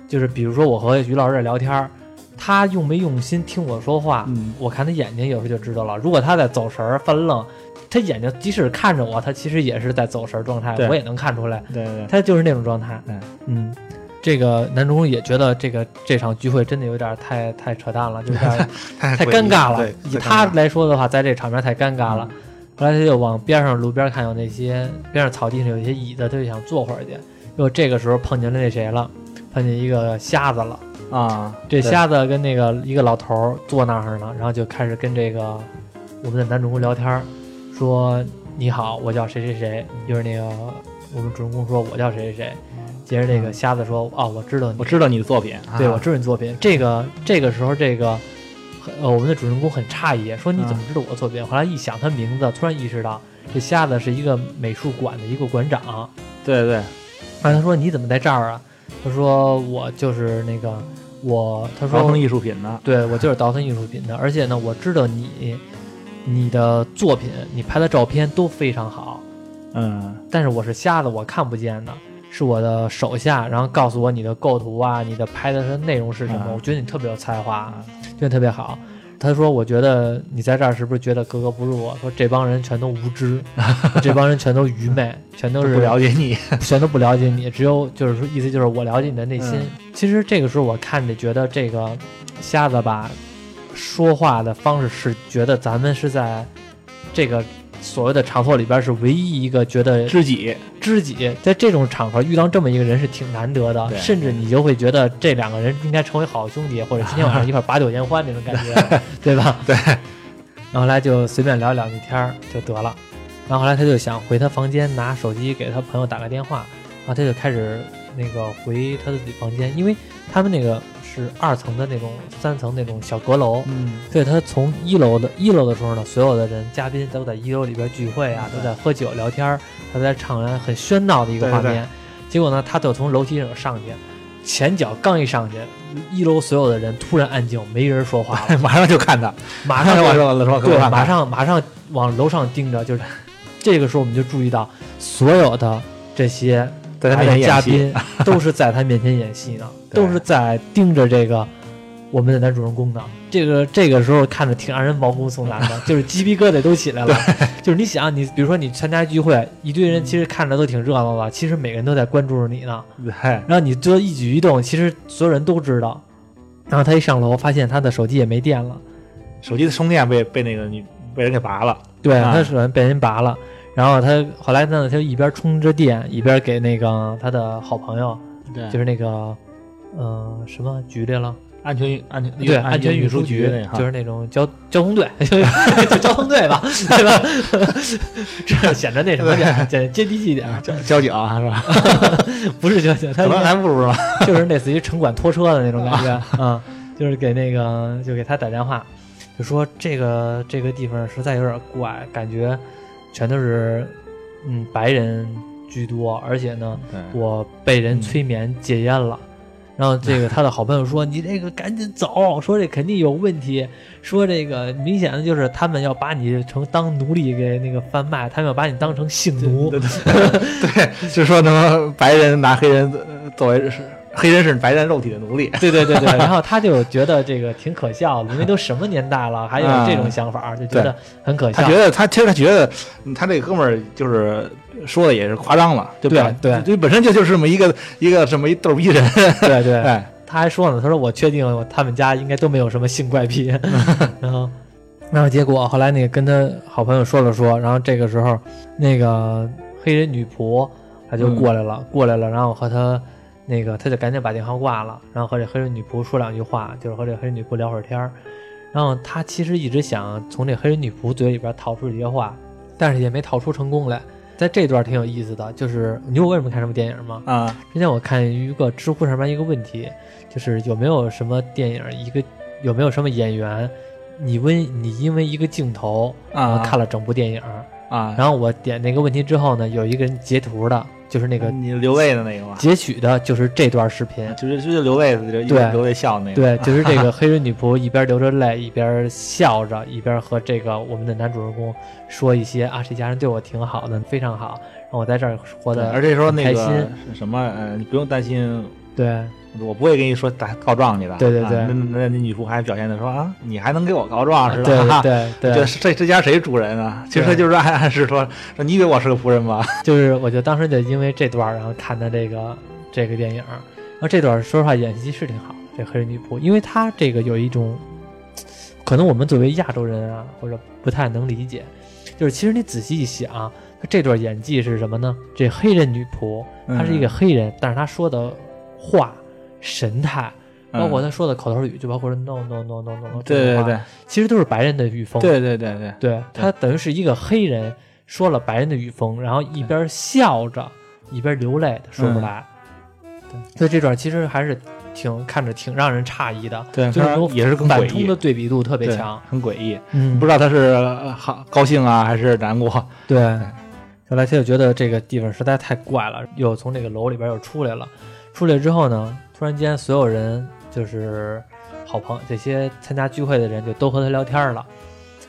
就是比如说我和于老师在聊天儿，他用没用心听我说话，嗯我看他眼睛有时候就知道了。如果他在走神儿、犯愣，他眼睛即使看着我，他其实也是在走神儿状态，我也能看出来。对对对，他就是那种状态。对嗯，这个男主公也觉得这个这场聚会真的有点太太扯淡了，就是太太尴尬了。以他来说的话，在这场面太尴尬了。后来他就往边上路边看，有那些边上草地上有一些椅子，他就想坐会儿去。结果这个时候碰见了那谁了，碰见一个瞎子了。啊，这瞎子跟那个一个老头儿坐那儿呢，然后就开始跟这个我们的男主人公聊天儿，说你好，我叫谁谁谁，就是那个我们主人公说我叫谁谁谁，接着这个瞎子说哦，我知道你，我知道你的作品，对，啊我知道你作品。这个这个时候，这个呃，我们的主人公很诧异，说你怎么知道我的作品？后来一想他名字，突然意识到这瞎子是一个美术馆的一个馆长。对对对，后来他说你怎么在这儿啊？他说我就是那个我，他说倒腾艺术品的，对我就是倒腾艺术品的，而且呢，我知道你你的作品，你拍的照片都非常好，嗯，但是我是瞎子，我看不见的，是我的手下，然后告诉我你的构图啊，你的拍的是内容是什么，啊我觉得你特别有才华，觉得特别好。他说：“我觉得你在这儿是不是觉得格格不入我？说这帮人全都无知，这帮人全都愚昧，全都是不了解你，全都不了解你，只有就是说意思就是我了解你的内心。嗯其实这个时候我看着觉得这个瞎子吧，说话的方式是觉得咱们是在这个所谓的场所里边是唯一一个觉得知己，知己，在这种场合遇到这么一个人是挺难得的，甚至你就会觉得这两个人应该成为好兄弟，或者今天晚上一块儿把酒言欢那种感觉，对吧？对。然后后来就随便聊两句天儿就得了。然后后来他就想回他房间拿手机给他朋友打个电话，然后他就开始那个回他自己房间，因为他们那个是二层的那种三层那种小阁楼，嗯，所以他从一楼的一楼的时候呢，所有的人嘉宾都在一楼里边聚会啊，都在喝酒聊天儿，他在场上很喧闹的一个画面。对对结果呢，他就从楼梯上上去，前脚刚一上去，一楼所有的人突然安静，没人说话了，马上就看他，马 上就我说了说，对，马上马上往楼上盯着，就是 这个时候我们就注意到所有的这些在他面前演戏，宾 都是在他面前演戏呢，都是在盯着这个我们的男主人公呢。这个这个时候看着挺让人毛骨悚然的，就是鸡皮疙瘩都起来了。就是你想，你比如说你参加聚会，一堆人其实看着都挺热闹的，其实每个人都在关注着你呢。对，然后你这一举一动，其实所有人都知道。然后他一上楼，发现他的手机也没电了。手机的充电被被那个女被人给拔了，对，啊他手机被人拔了，然后他后来呢，他就一边充着电，一边给那个他的好朋友，对就是那个，呃，什么局来了？安全安全对，安全运运输局就是那种交交通队，就交通队吧，对吧？这显得那什么点，接接地气一点。交交警啊是吧？不是交警，他可能还不如呢。就是类似于城管拖车的那种感觉啊、就是给那个就给他打电话，就说这个这个地方实在有点怪，感觉全都是嗯白人居多，而且呢，我被人催眠戒烟了，然后这个他的好朋友说：“你这个赶紧走，说这肯定有问题，说这个明显的就是他们要把你成当奴隶给那个贩卖，他们要把你当成性奴。对对对，就说什么白人拿黑人呃作为是黑人是白人肉体的奴隶。对对对对，然后他就觉得这个挺可笑的，因为都什么年代了，还有这种想法，就觉得很可笑。他觉得他其实他觉得他这哥们儿就是说的也是夸张了，对不对对对，本身就就是这么一个一个这么一逗逼人。对对，哎，他还说呢，他说我确定他们家应该都没有什么性怪癖。然后，然后结果后来那个跟他好朋友说了说，然后这个时候那个黑人女仆他就过来了，过来了，然后和他。那个他就赶紧把电话挂了，然后和这黑人女仆说两句话，就是和这黑人女仆聊会儿天儿。然后他其实一直想从这黑人女仆嘴里边套出一些话，但是也没套出成功来。在这段挺有意思的，就是你知道我为什么看这部电影吗？啊，之前我看一个知乎上面一个问题，就是有没有什么电影一个有没有什么演员，你问你因为一个镜头啊看了整部电影啊，然后我点那个问题之后呢，有一个人截图的。就是那个你流泪的那个吗？截取的就是这段视频，就是就是流泪的，就对，流泪笑那个。对，就是这个 黑人女仆一边流着泪，一边笑着，一边和这个我们的男主人公说一些啊，这家人对我挺好的，非常好，让我在这儿活得而且说那个什么，呃，你不用担心。对。我不会跟你说打告状去的。对对对，那那那女仆还表现的说啊，你还能给我告状是吧？对对 对，这这家谁主人啊？其实就是暗暗示说 说你以为我是个仆人吗？就是我就当时就因为这段然后看的这个这个电影，然后这段说实话演技是挺好，这黑人女仆，因为她这个有一种，可能我们作为亚洲人啊或者不太能理解，就是其实你仔细一想，她这段演技是什么呢？这黑人女仆她是一个黑人，但是她说的话。神态，包括他说的口头语，就包括说 no no no no no，对对对，其实都是白人的语风。对对对对，对他等于是一个黑人说了白人的语风，然后一边笑着一边流泪说出来。对，所以这段其实还是挺看着挺让人诧异的。对，就是也是反冲的对比度特别强，很诡异。嗯，不知道他是好高兴啊还是难过。对，后来他就觉得这个地方实在太怪了，又从这个楼里边又出来了。出来之后呢？突然间，所有人就是好朋友，这些参加聚会的人就都和他聊天了。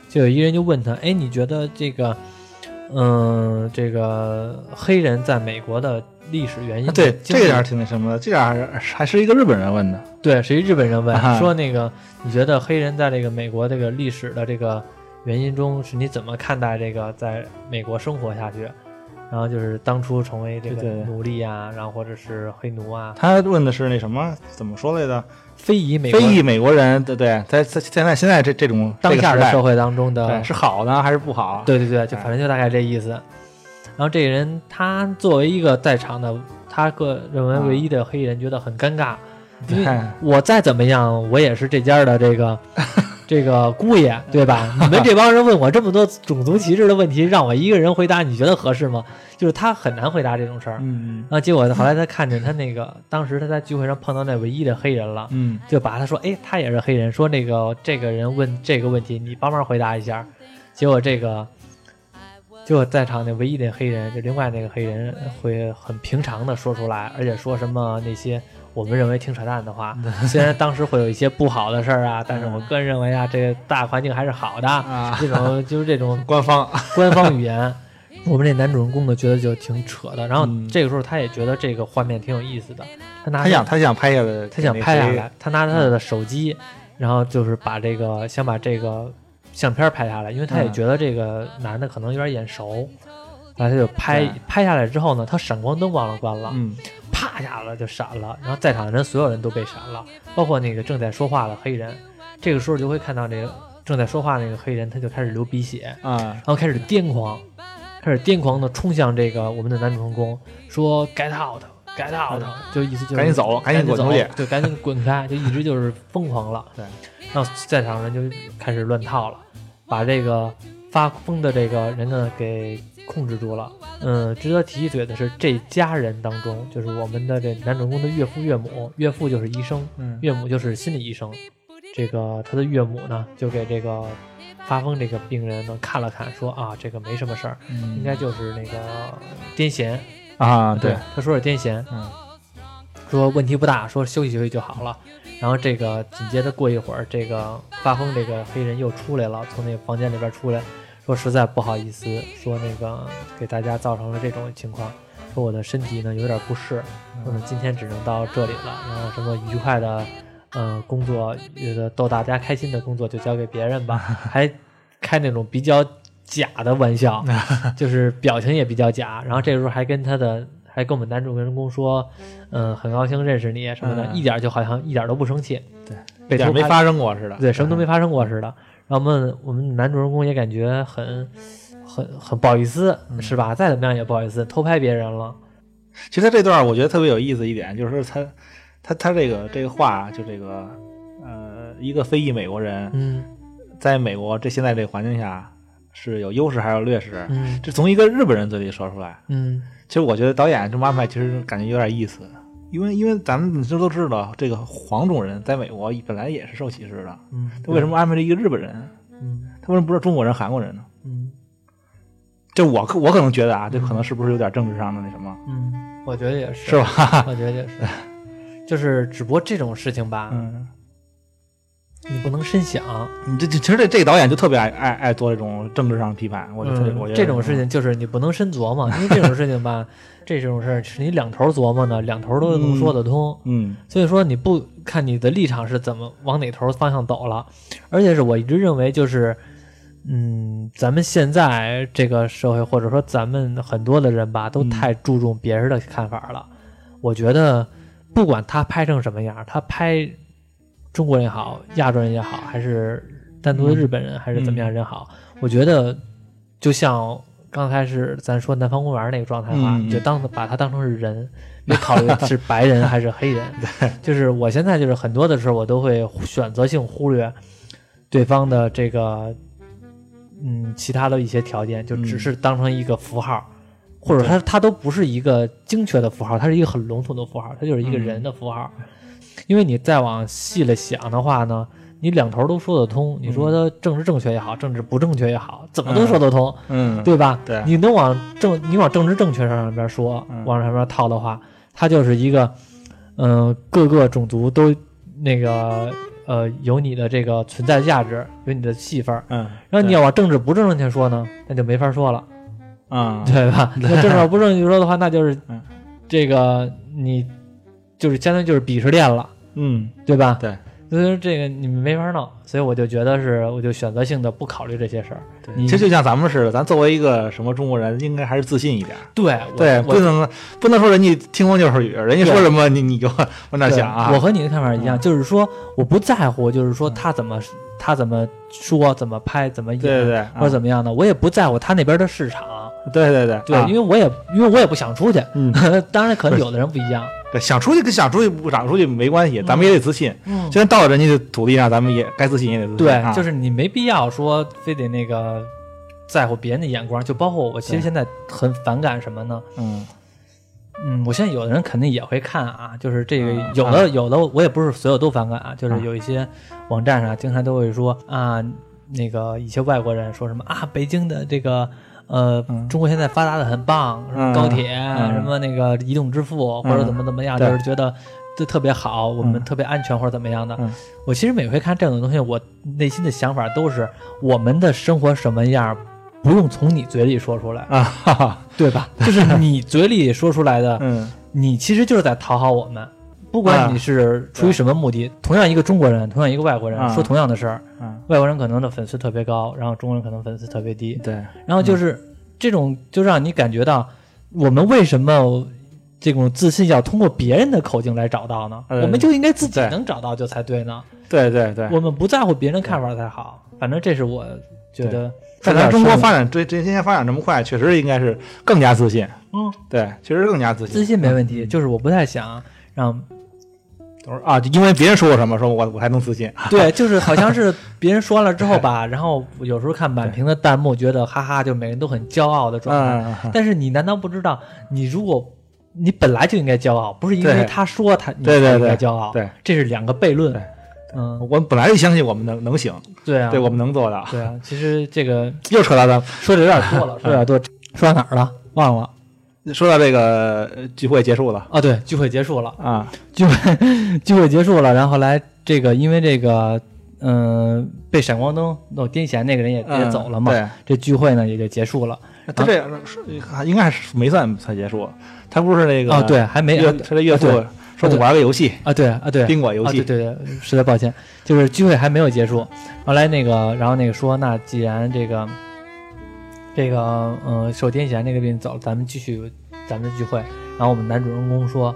就有一人就问他：“哎，你觉得这个，嗯，这个黑人在美国的历史原因？”对，这点挺那什么的。这点还是一个日本人问的。对，是一日本人问说：“那个，你觉得黑人在这个美国这个历史的这个原因中，是你怎么看待这个在美国生活下去？”然后就是当初成为这个奴隶啊，然后或者是黑奴啊。他问的是那什么，怎么说来着？非裔美非裔美国人，对对，在在现在现在这这种当下的社会当中的，是好呢还是不好？对对对，就反正就大概这意思。然后这个人他作为一个在场的，他个认为唯一的黑人，觉得很尴尬，因为我再怎么样，我也是这家的这个。这个姑爷，对吧？你们这帮人问我这么多种族歧视的问题，让我一个人回答，你觉得合适吗？就是他很难回答这种事儿。嗯，然后结果后来他看见他那个，当时他在聚会上碰到那唯一的黑人了，嗯，就把他说，哎，他也是黑人，说那个这个人问这个问题，你帮忙回答一下。结果这个，结果在场那唯一的黑人，就另外那个黑人会很平常的说出来，而且说什么那些。我们认为挺扯淡的话，虽然当时会有一些不好的事儿啊，但是我个人认为啊，这个大环境还是好的。啊这种 就是这种官方 官方语言，我们这男主人公呢觉得就挺扯的。然后这个时候他也觉得这个画面挺有意思的，他拿他想他想拍下来，他想拍下来，他拿他的手机，然后就是把这个想把这个相片拍下来，因为他也觉得这个男的可能有点眼熟。然后他就拍拍下来之后呢，他闪光灯忘了关了，嗯，啪一下子就闪了，然后在场的人所有人都被闪了，包括那个正在说话的黑人。这个时候就会看到这个正在说话那个黑人，他就开始流鼻血啊，然后开始癫狂，开始癫狂的冲向这个我们的男主人公，说 “get out，get out”，就意思就是赶紧走，赶紧滚出去，就赶紧滚开，就一直就是疯狂了。对，然后在场人就开始乱套了，把这个发疯的这个人呢给。控制住了，嗯，值得提一嘴的是，这家人当中，就是我们的这男主人公的岳父岳母，岳父就是医生，岳母就是心理医生。这个他的岳母呢，就给这个发疯这个病人呢看了看，说啊，这个没什么事儿，应该就是那个癫痫。啊，对，他说是癫痫，嗯，说问题不大，说休息休息就好了。然后这个紧接着过一会儿，这个发疯这个黑人又出来了，从那个房间里边出来，说实在不好意思，说那个给大家造成了这种情况，说我的身体呢有点不适，说呢今天只能到这里了，然后什么愉快的。呃，工作逗大家开心的工作就交给别人吧，还开那种比较假的玩笑，就是表情也比较假。然后这个时候还跟他的，还跟我们男主人公说，嗯，很高兴认识你什么的，嗯一点就好像一点都不生气，对，没发生过似的。对，什么都没发生过似的。然后我们我们男主人公也感觉很很很不好意思，嗯是吧？再怎么样也不好意思，偷拍别人了。其实他这段我觉得特别有意思一点，就是说他他他这个这个话，就这个呃，一个非裔美国人嗯在美国这现在这个环境下是有优势还是有劣势，嗯这从一个日本人嘴里说出来，嗯其实我觉得导演这么安排，其实感觉有点意思。因为因为咱们这都知道，这个黄种人在美国本来也是受歧视的，嗯，他为什么安排了一个日本人？嗯他为什么不是中国人、韩国人呢？嗯就我可我可能觉得啊，这可能是不是有点政治上的那什么，嗯，我觉得也是，是吧？我觉得也是，就是只不过这种事情吧，嗯，你不能深想。你这这其实这这个导演就特别爱爱爱做这种政治上的批判，我觉得、嗯我觉得这种事情就是你不能深琢磨，因为这种事情吧，这种事儿是你两头琢磨呢，两头都能说得通。嗯所以说你不看你的立场是怎么往哪头方向走了，而且是我一直认为就是，嗯，咱们现在这个社会或者说咱们很多的人吧，都嗯太注重别人的看法了。我觉得不管他拍成什么样，他拍中国人也好，亚洲人也好，还是单独的日本人，还是怎么样人好，我觉得就像刚开始咱说南方公园那个状态话，嗯你就当把它当成是人，别考虑是白人还是黑人。就是我现在就是很多的时候，我都会选择性忽略对方的这个嗯其他的一些条件，就只是当成一个符号。或者它它都不是一个精确的符号，它是一个很笼统的符号，它就是一个人的符号。因为你再往细了想的话呢，你两头都说得通。你说它政治正确也好，政治不正确也好，怎么都说得通，嗯，对吧？对你能往政你往政治正确上边说，嗯往上边套的话，它就是一个，嗯、各个种族都那个呃有你的这个存在价值，有你的戏份儿。嗯，然后你要往政治不正确说呢，那就没法说了。啊，对吧？那政治不正确说的话，那就是嗯这个你就是相当于就是鄙视链了，嗯，对吧？对，所以说这个你们没法弄，所以我就觉得是，我就选择性的不考虑这些事儿。你其实就像咱们似的，咱作为一个什么中国人，应该还是自信一点。对我对，不能不能说人家听风就是雨，人家说什么你你就往那对想啊。我和你的看法一样，嗯就是说我不在乎，就是说他怎么他怎么说、怎么拍、怎么演，对对对，或者怎么样的，我也不在乎他那边的市场。对对对对，啊因为我也因为我也不想出去。嗯，当然，可能有的人不一样。对想出去跟想出去不想出去没关系，咱们也得自信。嗯既然到了人家的土地上，咱们也该自信也得自信。对，啊就是你没必要说非得那个在乎别人的眼光，就包括我，其实对现在很反感什么呢？嗯嗯，我现在有的人肯定也会看啊，就是这个嗯有的有的我也不是所有都反感啊，就是嗯有一些网站上经常都会说啊，那个一些外国人说什么啊，北京的这个。呃，嗯中国现在发达的很棒，什么嗯高铁，嗯什么那个移动支付，或者怎么怎么样，就是觉得这特别好，我们嗯特别安全或者怎么样的。嗯我其实每回看这种东西，我内心的想法都是我们的生活什么样，不用从你嘴里说出来，啊，哈哈对吧？就是你嘴里说出来的，嗯你其实就是在讨好我们。不管你是出于什么目的，同样一个中国人，同样一个外国人，啊说同样的事儿，嗯，外国人可能的粉丝特别高，然后中国人可能粉丝特别低，对，然后就是这种就让你感觉到我们为什么这种自信要通过别人的口径来找到呢？嗯我们就应该自己能找到就才对呢。对对对。我们不在乎别人看法才好。反正这是我觉得在咱中国发展，展这这些年发展这么快，确实应该是更加自信。嗯，对，确实更加自信。自信没问题，就是我不太想让都是啊，就因为别人说我什么，说我我才能自信。对，就是好像是别人说完了之后吧，然后有时候看满屏的弹幕，觉得哈哈，就每人都很骄傲的状态。但是你难道不知道，你如果你本来就应该骄傲，不是因为他说他你才应该骄傲，对，这是两个悖论对。嗯，我们本来就相信我们能能行，对啊，对我们能做到。对啊，其实这个 又扯到咱说的有点多了，说的有点多，说到哪儿了？忘了。说到这个呃聚会结束了。啊，对，聚会结束了，啊，聚会聚会结束了，然后来这个因为这个嗯、被闪光灯弄癫痫那个人也、也嗯走了嘛，对，这聚会呢也就结束了。他这样是应该是没算才结束，他不是那个哦，对，还没岳他的岳父说我玩个游戏，啊，对啊，对，啊，宾馆游戏。对，对对，实在抱歉，就是聚会还没有结束。后来那个，然后那个说，那既然这个这个呃受癫痫那个病走了，咱们继续咱们的聚会。然后我们男主人公说，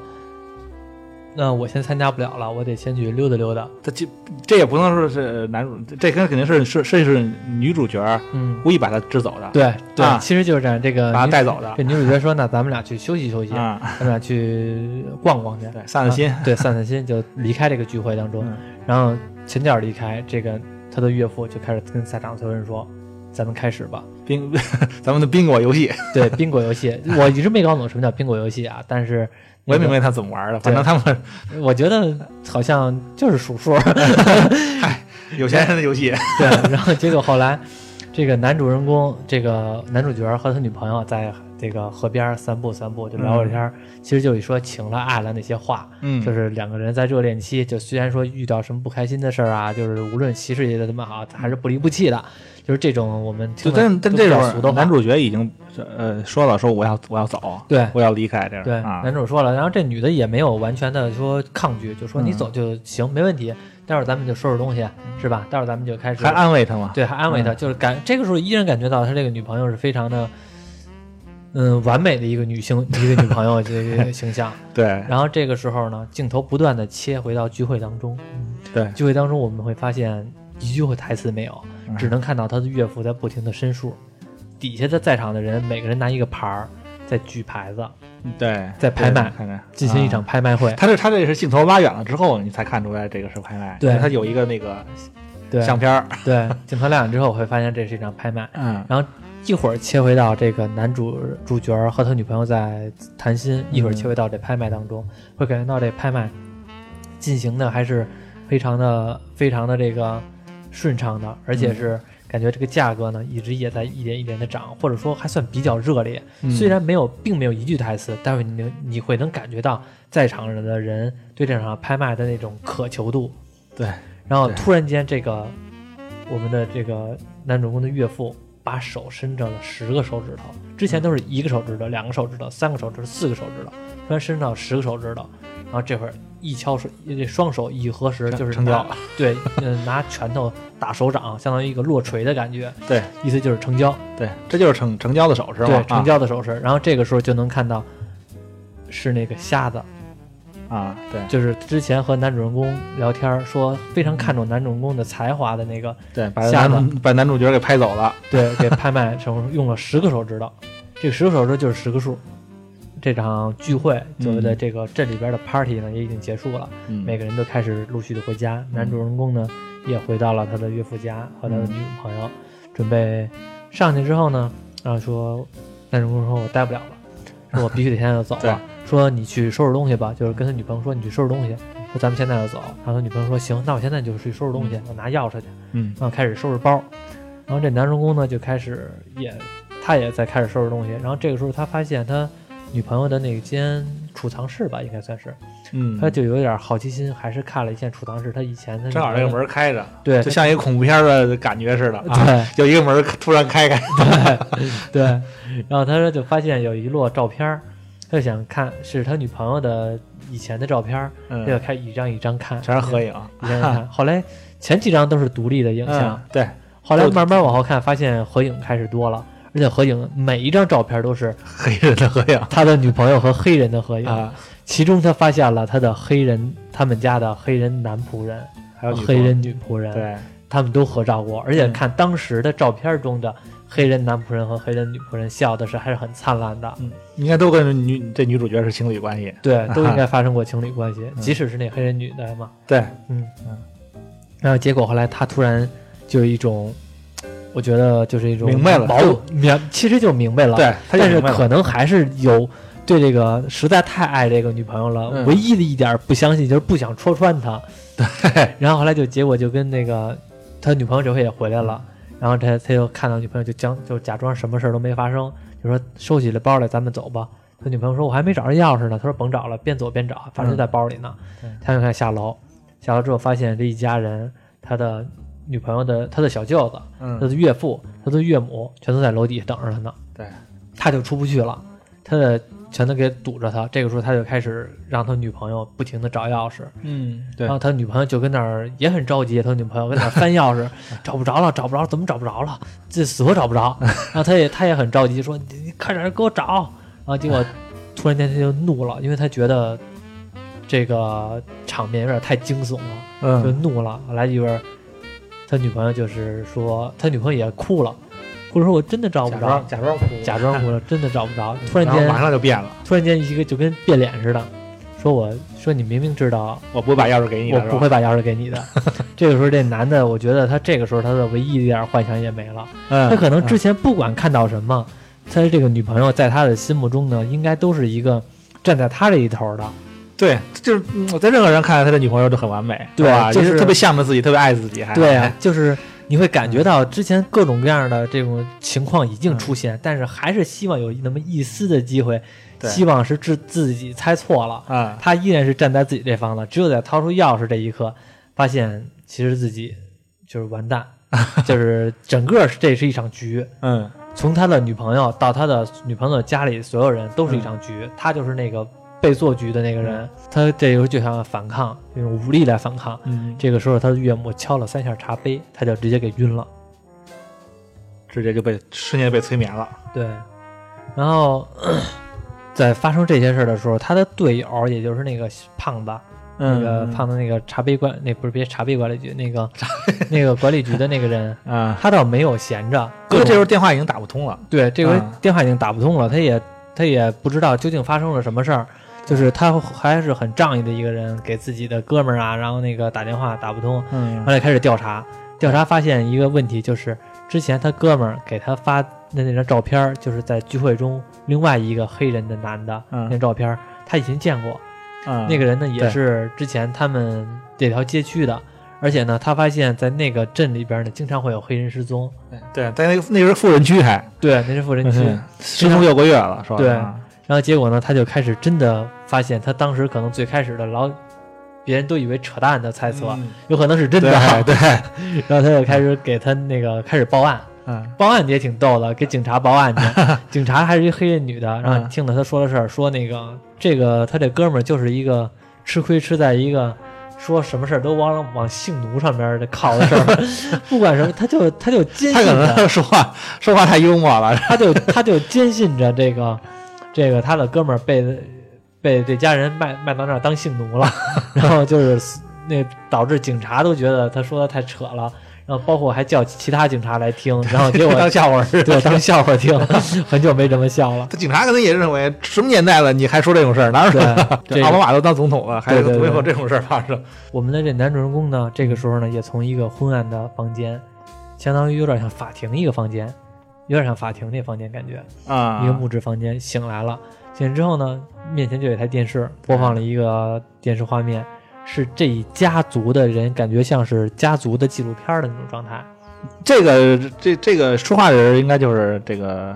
那我先参加不了了，我得先去溜达溜达。他这这也不能说是男主，这跟肯定是是是是女主角嗯，故意把他支走的，对对，啊其实就是这样。这个把他带走的这女主角说，那咱们俩去休息休息，啊，咱们俩去逛逛去，对，散散心啊，对，散散心，就离开这个聚会当中。嗯然后前脚离开，这个他的岳父就开始跟在场所有人说：“咱们开始吧。宾 咱们的宾果游戏，” 对，宾果游戏，我一直没搞懂什么叫宾果游戏啊，但是白，我也明白他怎么玩的，反正他们。我觉得好像就是数数。有钱人的游戏，对，然后结果后来，这个男主人公，这个男主角和他女朋友在这个河边散步散步，就聊会天儿，其实就是说情了爱了那些话，嗯。就是两个人在热恋期，就虽然说遇到什么不开心的事儿啊，就是无论其实也怎么好，还是不离不弃的，就是这种我们就听着但但这会儿比较俗的男主角已经呃说了，说我要我要走，对我要离开这样，对，啊，男主说了，然后这女的也没有完全的说抗拒，就说你嗯走就行，没问题，待会儿咱们就收拾东西，是吧？待会儿咱们就开始还安慰他嘛，对，还安慰他，嗯就是感这个时候依然感觉到他这个女朋友是非常的，嗯，完美的一个女性一个女朋友这个形象。对然后这个时候呢，镜头不断的切回到聚会当中，对，聚会当中我们会发现一句话台词没有，嗯只能看到他的岳父在不停的申诉，底下的在场的人每个人拿一个牌儿在举牌子，对，在拍卖进行一场啊拍卖会。他这他这是镜头拉远了之后，你才看出来这个是拍卖，对他有一个那个对相片儿，对，镜头亮远之后，我会发现这是一场拍卖。嗯然后一会儿切回到这个男主主角儿和他女朋友在谈心，一会儿切回到这拍卖当中，会感觉到这拍卖进行的还是非常的非常的这个顺畅的，而且是感觉这个价格呢一直也在一点一点的涨，或者说还算比较热烈。嗯虽然没有并没有一句台词，但是你能你会能感觉到在场的人对这场拍卖的那种渴求度。对，对然后突然间这个我们的这个男主公的岳父把手伸到了十个手指头，之前都是一个手指头、两个手指头、三个手指头、四个手指头，突然伸到十个手指头，然后这会儿一敲手，这双手一合十，就是拿成交，对，嗯，拿拳头打手掌，相当于一个落锤的感觉，对，意思就是成交，对，这就是成成交的手势嘛，对，成啊交的手势。然后这个时候就能看到是那个瞎子，啊，对就是之前和男主人公聊天说非常看重男主人公的才华的那个，对，把吓男把男主角给拍走了，对，给拍卖成用了十个手指头，这个十个手指头就是十个数。这场聚会，所谓的这个镇里边的 party 呢，也已经结束了，嗯每个人都开始陆续的回家。男主人公呢，也回到了他的岳父家和他的女朋友，准备上去之后呢，然后说，男主人公说：“我待不了了，说我必须得现在就走 了。说你去收拾东西吧，就是跟他女朋友说你去收拾东西，说咱们现在就走。然后他女朋友说行，那我现在就去收拾东西，我拿钥匙去。嗯然后开始收拾包，然后这男主人公呢就开始也他也在开始收拾东西，然后这个时候他发现他女朋友的那间储藏室吧，应该算是，嗯，他就有点好奇心，还是看了一下储藏室，他以前他正好那个门开着，对就像一个恐怖片的感觉似的啊，对。有一个门突然开开，对，对。然后他说就发现有一摞照片，他就想看是他女朋友的以前的照片他就开始一张一张看，全是合影，一张一张看。后来前几张都是独立的影像。嗯，，对，后来慢慢往后看，发现合影开始多了，而且合影每一张照片都是黑人的合影他的女朋友和黑人的合影，啊，其中他发现了他的黑人他们家的黑人男仆人还有黑人女仆人，对，他们都合照过，而且嗯看当时的照片中的黑人男仆人和黑人女仆人笑的是还是很灿烂的，嗯，应该都跟女这女主角是情侣关系，对，都应该 发生过情侣关系，嗯即使是那黑人女的嘛，对，嗯嗯，然后结果后来他突然就有一种，我觉得就是一种明白了矛明，其实就明白了，对，他就但是可能还是有对这个实在太爱这个女朋友了，嗯唯一的一点不相信就是不想戳穿她。对，然后后来就结果就跟那个他女朋友这回也回来了，然后他他又看到女朋友就将就假装什么事儿都没发生，就说收起了包来，咱们走吧。他女朋友说：“我还没找着钥匙呢。”他说：“甭找了，边走边找，反正就在包里呢。对他就开始下楼，下楼之后发现这一家人，他的女朋友的他的小舅子、他嗯，的岳父、他的岳母全都在楼底下等着他呢。对，他就出不去了，他的全都给堵着他。这个时候他就开始让他女朋友不停的找钥匙，嗯，对然后，他女朋友就跟那儿也很着急，他女朋友跟那儿翻钥匙，找不着了，找不着，怎么找不着了？这死活找不着。然后他也他也很着急，说你你快点给我找。然后结果突然间他就怒了，因为他觉得这个场面有点太惊悚了，就嗯，怒了。后来一边他女朋友就是说，他女朋友也哭了，或者说我真的找不着假装，哭，假装哭了，真的找不着。突然间马上就变了，突然间一个就跟变脸似的，说我说你明明知道我不会把钥匙给你我不会把钥匙给你的。这个时候，这男的，我觉得他这个时候他的唯一一点幻想也没了。嗯，他可能之前不管看到什么，他这个女朋友在他的心目中呢，应该都是一个站在他这一头的。对，就是我在任何人看来，他的女朋友都很完美，对吧？就是特别向着自己，特别爱自己，还对啊，就是你会感觉到之前各种各样的这种情况已经出现，但是还是希望有那么一丝的机会，希望是自自己猜错了。啊，他依然是站在自己这方的，只有在掏出钥匙这一刻，发现其实自己就是完蛋，就是整个这是一场局。嗯，从他的女朋友到他的女朋友家里，所有人都是一场局，他就是那个被做局的那个人。他这时候就想反抗，用武力来反抗。嗯，这个时候，他的岳母敲了三下茶杯，他就直接给晕了。直接就被瞬间被催眠了，对，然后 在发生这些事儿的时候，他的队友，也就是那个胖子，那个嗯。胖子那个茶杯管，那不是别茶杯管理局，那个 那个管理局的那个人，啊，他倒没有闲着，哥这时候候电话已经打不通了，对这回啊。电话已经打不通了，他也他也不知道究竟发生了什么事儿，就是他还是很仗义的一个人，给自己的哥们儿啊，然后那个打电话打不通，嗯后来开始调查，调查发现一个问题，就是之前他哥们儿给他发的那张照片，就是在聚会中另外一个黑人的男的、嗯那照片，他以前见过。啊，那个人呢，也是之前他们这条街区的，而且呢，他发现在那个镇里边呢，经常会有黑人失踪。对，在那个那个是富人区还对，那是富人区。嗯失踪六个月了，是吧？对啊然后结果呢，他就开始真的发现，他当时可能最开始的老，别人都以为扯淡的猜测，嗯有可能是真的。对对，然后他就开始给他那个开始报案。嗯报案也挺逗的，给警察报案去。警察还是一黑人女的，然后嗯听了他说的事儿，说那个这个他这哥们儿就是一个吃亏吃在一个说什么事儿都往往性奴上边儿靠的事儿，不管什么，他就他就坚他可能说话说话太幽默了，他就他就坚信着这个这个他的哥们儿被被这家人卖卖到那儿当性奴了，然后就是那导致警察都觉得他说的太扯了。然后包括还叫其他警察来听，然后结果当笑话似的。对，当笑话听，很久没这么笑了。他警察可能也认为什么年代了，你还说这种事儿？哪有对 这这个奥巴马都当总统了，还对对对怎么有这种事儿发生？我们的这男主人公呢，这个时候呢，也从一个昏暗的房间，相当于有点像法庭一个房间，有点像法庭那房间感觉，啊一个木质房间，醒来了。醒来之后呢，面前就有一台电视，播放了一个电视画面，是这一家族的人，感觉像是家族的纪录片的那种状态。这个这这个说话的人应该就是这个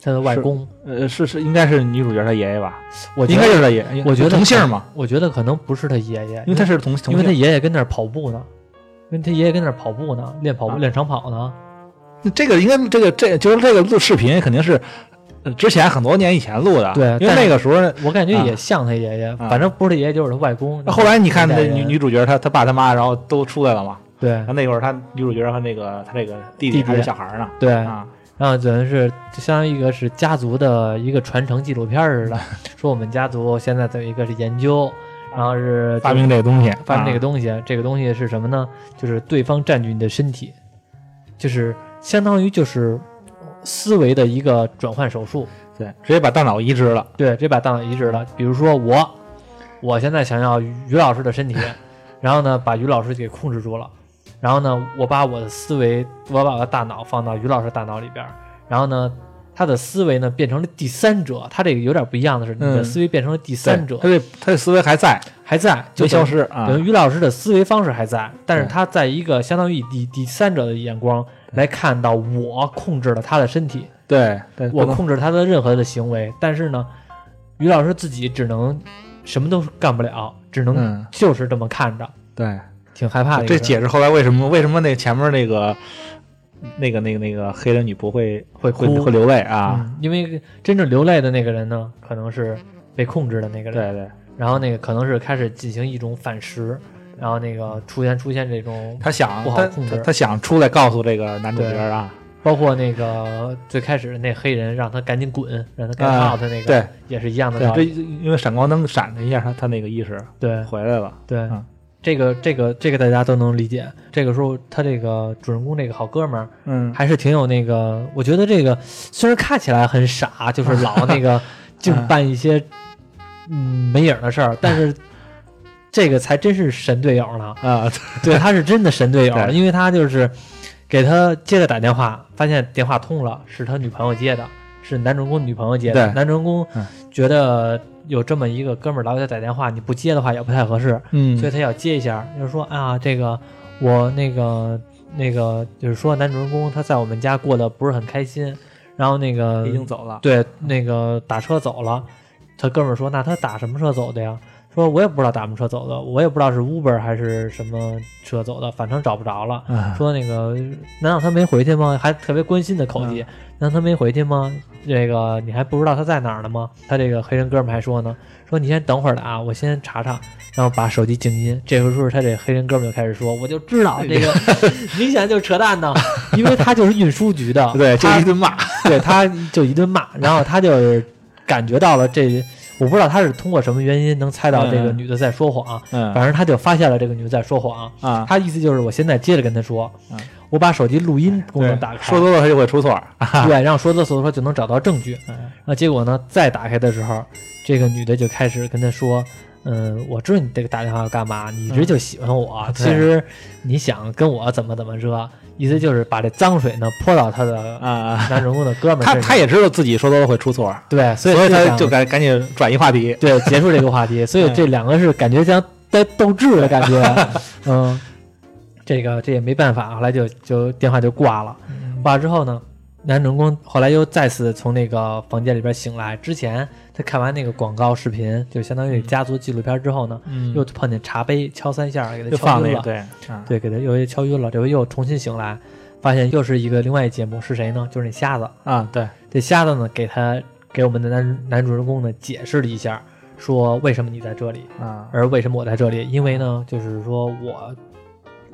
他的外公，呃是是应该是女主角她爷爷吧？我觉得应该就是他爷爷，我觉得同姓嘛，我觉得可能不是他爷爷，因为他是同同因为他。爷爷跟那儿跑步呢，因为他爷爷跟那儿跑步呢，练跑步、啊练长跑呢。这个应该这个这就是这个录视频肯定是呃之前很多年以前录的，对因为那个时候。我感觉啊也像他爷爷，啊反正不是他爷爷就是他外公。后来你看那女女主角她她爸她妈，然后都出来了嘛。对然后那会儿她女主角和那个她这个弟弟弟还是小孩儿呢。对，啊，然后等于是就相当于一个是家族的一个传承纪录片似的，说我们家族现在有一个是研究，然后是发明这个东西，发明这个啊东西，这个东西是什么呢？就是对方占据你的身体，就是相当于就是思维的一个转换手术。对，直接把大脑移植了。对，直接把大脑移植了。比如说我，我现在想要于老师的身体，然后呢，把于老师给控制住了，然后呢，我把我的思维，我把我的大脑放到于老师大脑里边儿，然后呢，他的思维呢变成了第三者。他这个有点不一样的是，你的嗯思维变成了第三者，他这他这思维还在，还在就消失啊等于于老师的思维方式还在，但是他在一个相当于以第第三者的眼光来看到我控制了他的身体，对对，我控制他的任何的行为，但是呢，于老师自己只能什么都干不了，只能嗯就是这么看着，对。挺害怕的一个这事儿。解释后来为什么为什么那前面那个那个那个那个黑人女仆会会哭会会流泪啊？嗯，因为真正流泪的那个人呢，可能是被控制的那个人，对对，然后那个可能是开始进行一种反噬，然后那个出现出现这种，他想他不好控制。他他想出来告诉这个男主角啊，包括那个最开始那黑人让他赶紧滚，让他 get 啊 out 那个，对，也是一样的道理。因为闪光灯闪了一下，他他那个意识对。回来了。对。嗯，这个这个这个大家都能理解。这个时候他这个主人公这个好哥们儿嗯，还是挺有那个，我觉得这个虽然看起来很傻，就是老那个 净办一些嗯没影儿的事儿，但是这个才真是神队友呢。啊，对，他是真的神队友，因为他就是给他接着打电话，发现电话通了，是他女朋友接的，是男主人公女朋友接的。男主人公嗯觉得有这么一个哥们儿老给他打电话，你不接的话也不太合适，嗯所以他要接一下，就是说啊，这个我那个那个，就是说男主人公他在我们家过得不是很开心，然后那个已经走了。对那个打车走了，他哥们儿说那他打什么车走的呀？说我也不知道打什么车走的，我也不知道是 Uber 还是什么车走的，反正找不着了。啊说那个难道他没回去吗？还特别关心的口气，难道他没回去吗？这个你还不知道他在哪儿呢吗？他这个黑人哥们儿还说呢，说你先等会儿的啊，我先查查，然后把手机静音。这个时候他这黑人哥们儿就开始说，我就知道这个 明显就是扯淡呢，因为他就是运输局的，对，就一顿骂。对，他就一顿骂，然后他就是感觉到了这，我不知道他是通过什么原因能猜到这个嗯女的在说谎，嗯反正他就发现了这个女的在说谎。啊，他意思就是我现在接着跟他说嗯，我把手机录音功能打开，说多了他就会出错。啊 对，让说多所以说就能找到证据。嗯那结果呢，再打开的时候，这个女的就开始跟他说。嗯，我知道你这个打电话要干嘛，你一直就喜欢我。嗯其实你想跟我怎么怎么着，意思就是把这脏水呢泼到他的啊，男主人公的哥们儿。他他也知道自己说多了会出错，对，所以所以他就赶赶紧转移话题。对结束这个话题。所以这两个是感觉像在斗智的感觉。嗯，这个这也没办法，后来就就电话就挂了。挂了之后呢，男主人公后来又再次从那个房间里边醒来。之前他看完那个广告视频，就相当于家族纪录片之后呢，嗯又碰见茶杯敲三下，给他敲晕了。对，啊对，给他又敲晕了。这回又重新醒来，发现又是一个另外一节目，是谁呢？就是那瞎子。啊对，这瞎子呢，给他给我们的男男主人公呢解释了一下，说为什么你在这里，啊而为什么我在这里？因为呢，就是说我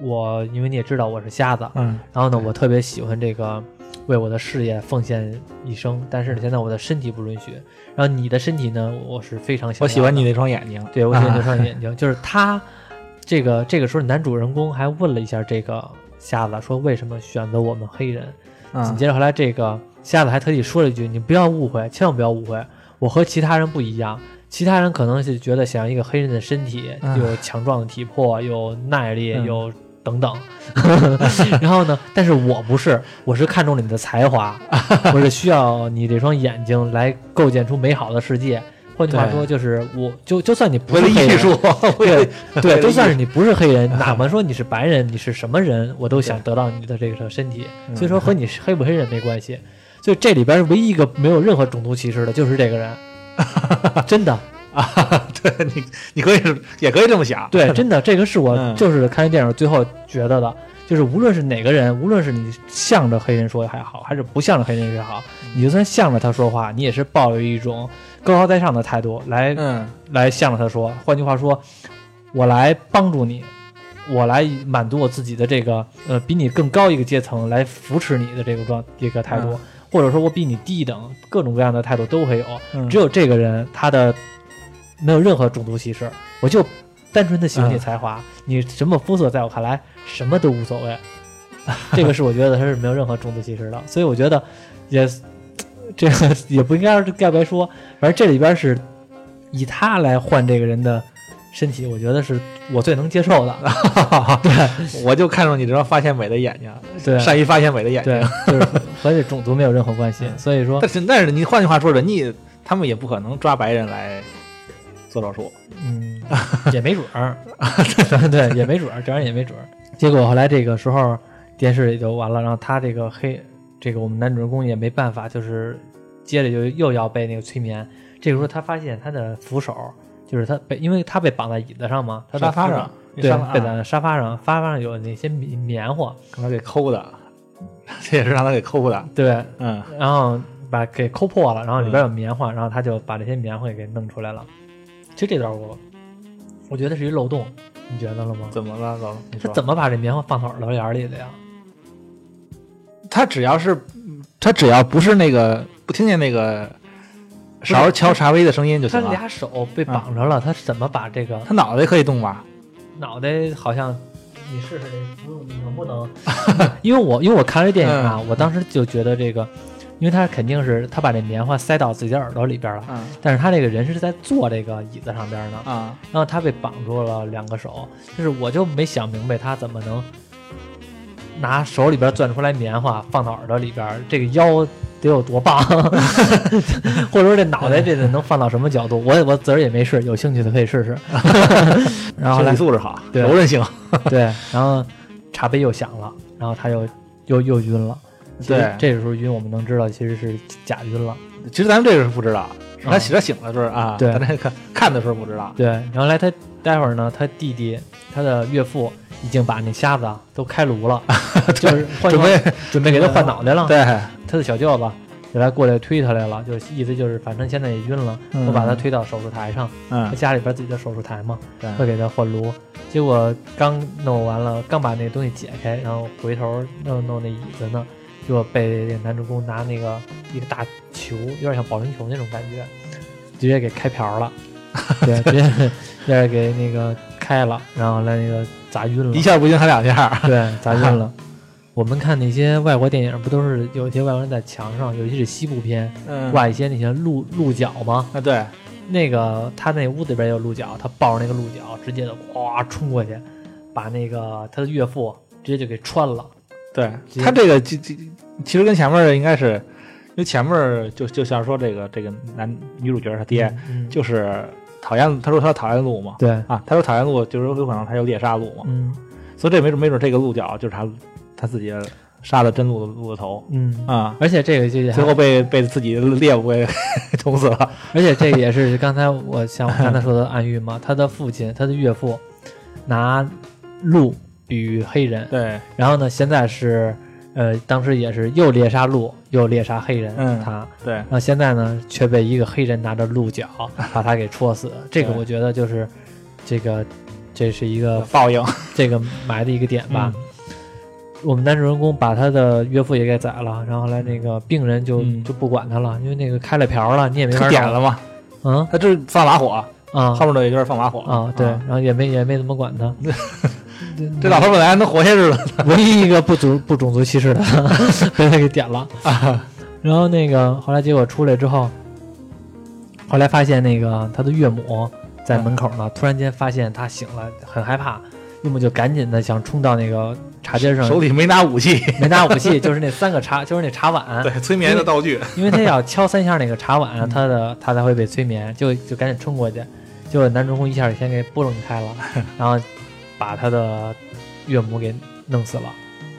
我因为你也知道我是瞎子，嗯然后呢，我特别喜欢这个为我的事业奉献一生，但是，现在我的身体不允许。然后你的身体呢，我是非常喜欢我喜欢你那双眼睛。对我喜欢啊那 双眼睛，就是他这个这个时候男主人公还问了一下这个瞎子，说为什么选择我们黑人？紧啊接着后来这个瞎子还特地说了一句：“你不要误会，千万不要误会，我和其他人不一样。其他人可能是觉得想要一个黑人的身体，啊有强壮的体魄，有耐力，嗯有等等。然后呢，但是我不是，我是看中了你的才华，我是需要你这双眼睛来构建出美好的世界。换句话说，就是我就就算你不是艺术，对对，就算是你不是黑人，哪怕说你是白人，你是什么人，我都想得到你的这个身体。嗯所以说和你是黑不黑人没关系。所以这里边唯一一个没有任何种族歧视的，就是这个人，真的，啊，对你你可以是也可以这么想。对，真的，这个是我嗯就是看这电影最后觉得的，就是无论是哪个人，无论是你向着黑人说还好，还是不向着黑人也好，你就算向着他说话，你也是抱有一种高高在上的态度来嗯来向着他说。换句话说，我来帮助你，我来满足我自己的这个呃比你更高一个阶层来扶持你的这个状一个态度，嗯或者说我比你低一等，各种各样的态度都会有。嗯只有这个人他的没有任何种族歧视，我就单纯的喜欢你嗯才华，你什么肤色在我看来什么都无所谓。这个是我觉得他是没有任何种族歧视的，所以我觉得也这个也不应该该不该说，反正这里边是以他来换这个人的身体，我觉得是我最能接受的。对我就看中你这双发现美的眼睛，对善于发现美的眼睛。对，就是和这种族没有任何关系。所以说但，是但是你换句话说，人家他们也不可能抓白人来做手术。嗯，也没准儿，对对，也没准儿，这玩意儿也没准儿。结果后来这个时候电视也就完了，然后他这个黑这个我们男主人公也没办法，就是接着就又要被那个催眠。这个时候他发现他的扶手就是他被，因为他被绑在椅子上嘛，他沙发上，对沙发，被在沙发上，沙发上有那些棉棉花，让他给抠的，这也是让他给抠的。对，嗯，然后把给抠破了，然后里边有棉花，然后他就把这些棉花给弄出来了。其实这段我我觉得是一漏洞，你觉得了吗？怎么了？老你说他怎么把这棉花放他耳朵眼儿里的呀？他只要是他只要不是那个不听见那个勺敲茶杯的声音就行了。他俩手被绑着了，他怎么把这个他脑袋可以动吧？脑袋好像？你试试这不用，你能不能？因为我因为我看这电影啊，我当时就觉得这个，因为他肯定是他把这棉花塞到自己的耳朵里边了，嗯但是他这个人是在坐这个椅子上边呢，啊，然后他被绑住了两个手，就是我就没想明白他怎么能拿手里边攥出来棉花放到耳朵里边，这个腰得有多棒，或者说这脑袋这得能放到什么角度？我我自个儿也没试，有兴趣的可以试试。然后身来体素质好，对柔韧性。对，然后茶杯又响了，然后他又又又晕了。其实对这个时候晕，我们能知道其实是假晕了。其实咱们这个是不知道，是他啊醒他醒的时候啊，对咱这看看的时候不知道。对，然后来他待会儿呢，他弟弟他的岳父已经把那瞎子啊都开颅了，就是换准备准备给他换脑袋了。对，他的小舅子就来过来推他来了，就是意思就是反正现在也晕了，嗯我把他推到手术台上，他嗯，家里边自己的手术台嘛，对会给他换颅。结果刚弄完了，刚把那东西解开，然后回头弄弄那椅子呢，结果被这个男主公拿那个一个大球，有点像保龄球那种感觉，直接给开瓢了，对，直接直接给那个开了，然后来那个砸晕了一，下不行，还两下。对，砸晕了。我们看那些外国电影，不都是有一些外国人在墙上，尤其是西部片，嗯，挂一些那些鹿鹿角吗？啊，对，那个他那屋子里边有鹿角，他抱着那个鹿角，直接就哗冲过去，把那个他的岳父直接就给穿了。对他这个其其其实跟前面的应该是，因为前面就就像说这个这个男女主角他爹嗯，就是讨厌，他说他讨厌鹿嘛，对，啊，他说讨厌鹿就是有可能他就猎杀鹿嘛，嗯。所以这没准没准这个鹿角就是他他自己杀的真鹿的鹿的头嗯，啊，而且这个就最后被被自己的猎物给 捅死了。而且这个也是刚才我像我刚才说的暗喻嘛，他的父亲，他的岳父拿鹿比喻黑人，对，然后呢，现在是呃，当时也是又猎杀鹿，又猎杀黑人，嗯他。对，然后现在呢，却被一个黑人拿着鹿角 把他给戳死。这个我觉得就是这个，这是一个报应。这个埋的一个点吧。嗯。我们男主人公把他的岳父也给宰了，然后来那个病人就、嗯。就不管他了，因为那个开了瓢了，你也没法点了，嘛，嗯？他这是放把火，啊。后面的也就是放把火。啊，对，然后也没也没怎么管他。这老头本来还能活下去的唯一一个不族不种族歧视的 被他给点了。啊，然后那个后来结果出来之后，后来发现那个他的岳母在门口呢，突然间发现他醒了，很害怕，岳母就赶紧的想冲到那个茶几上，手里没拿武器，没拿武器，就是那三个茶，就是那茶碗，对，催眠的道具，因为他要敲三下那个茶碗，嗯他的他才会被催眠，就就赶紧冲过去，结果男主公一下就先给拨弄开了，然后把他的岳母给弄死了。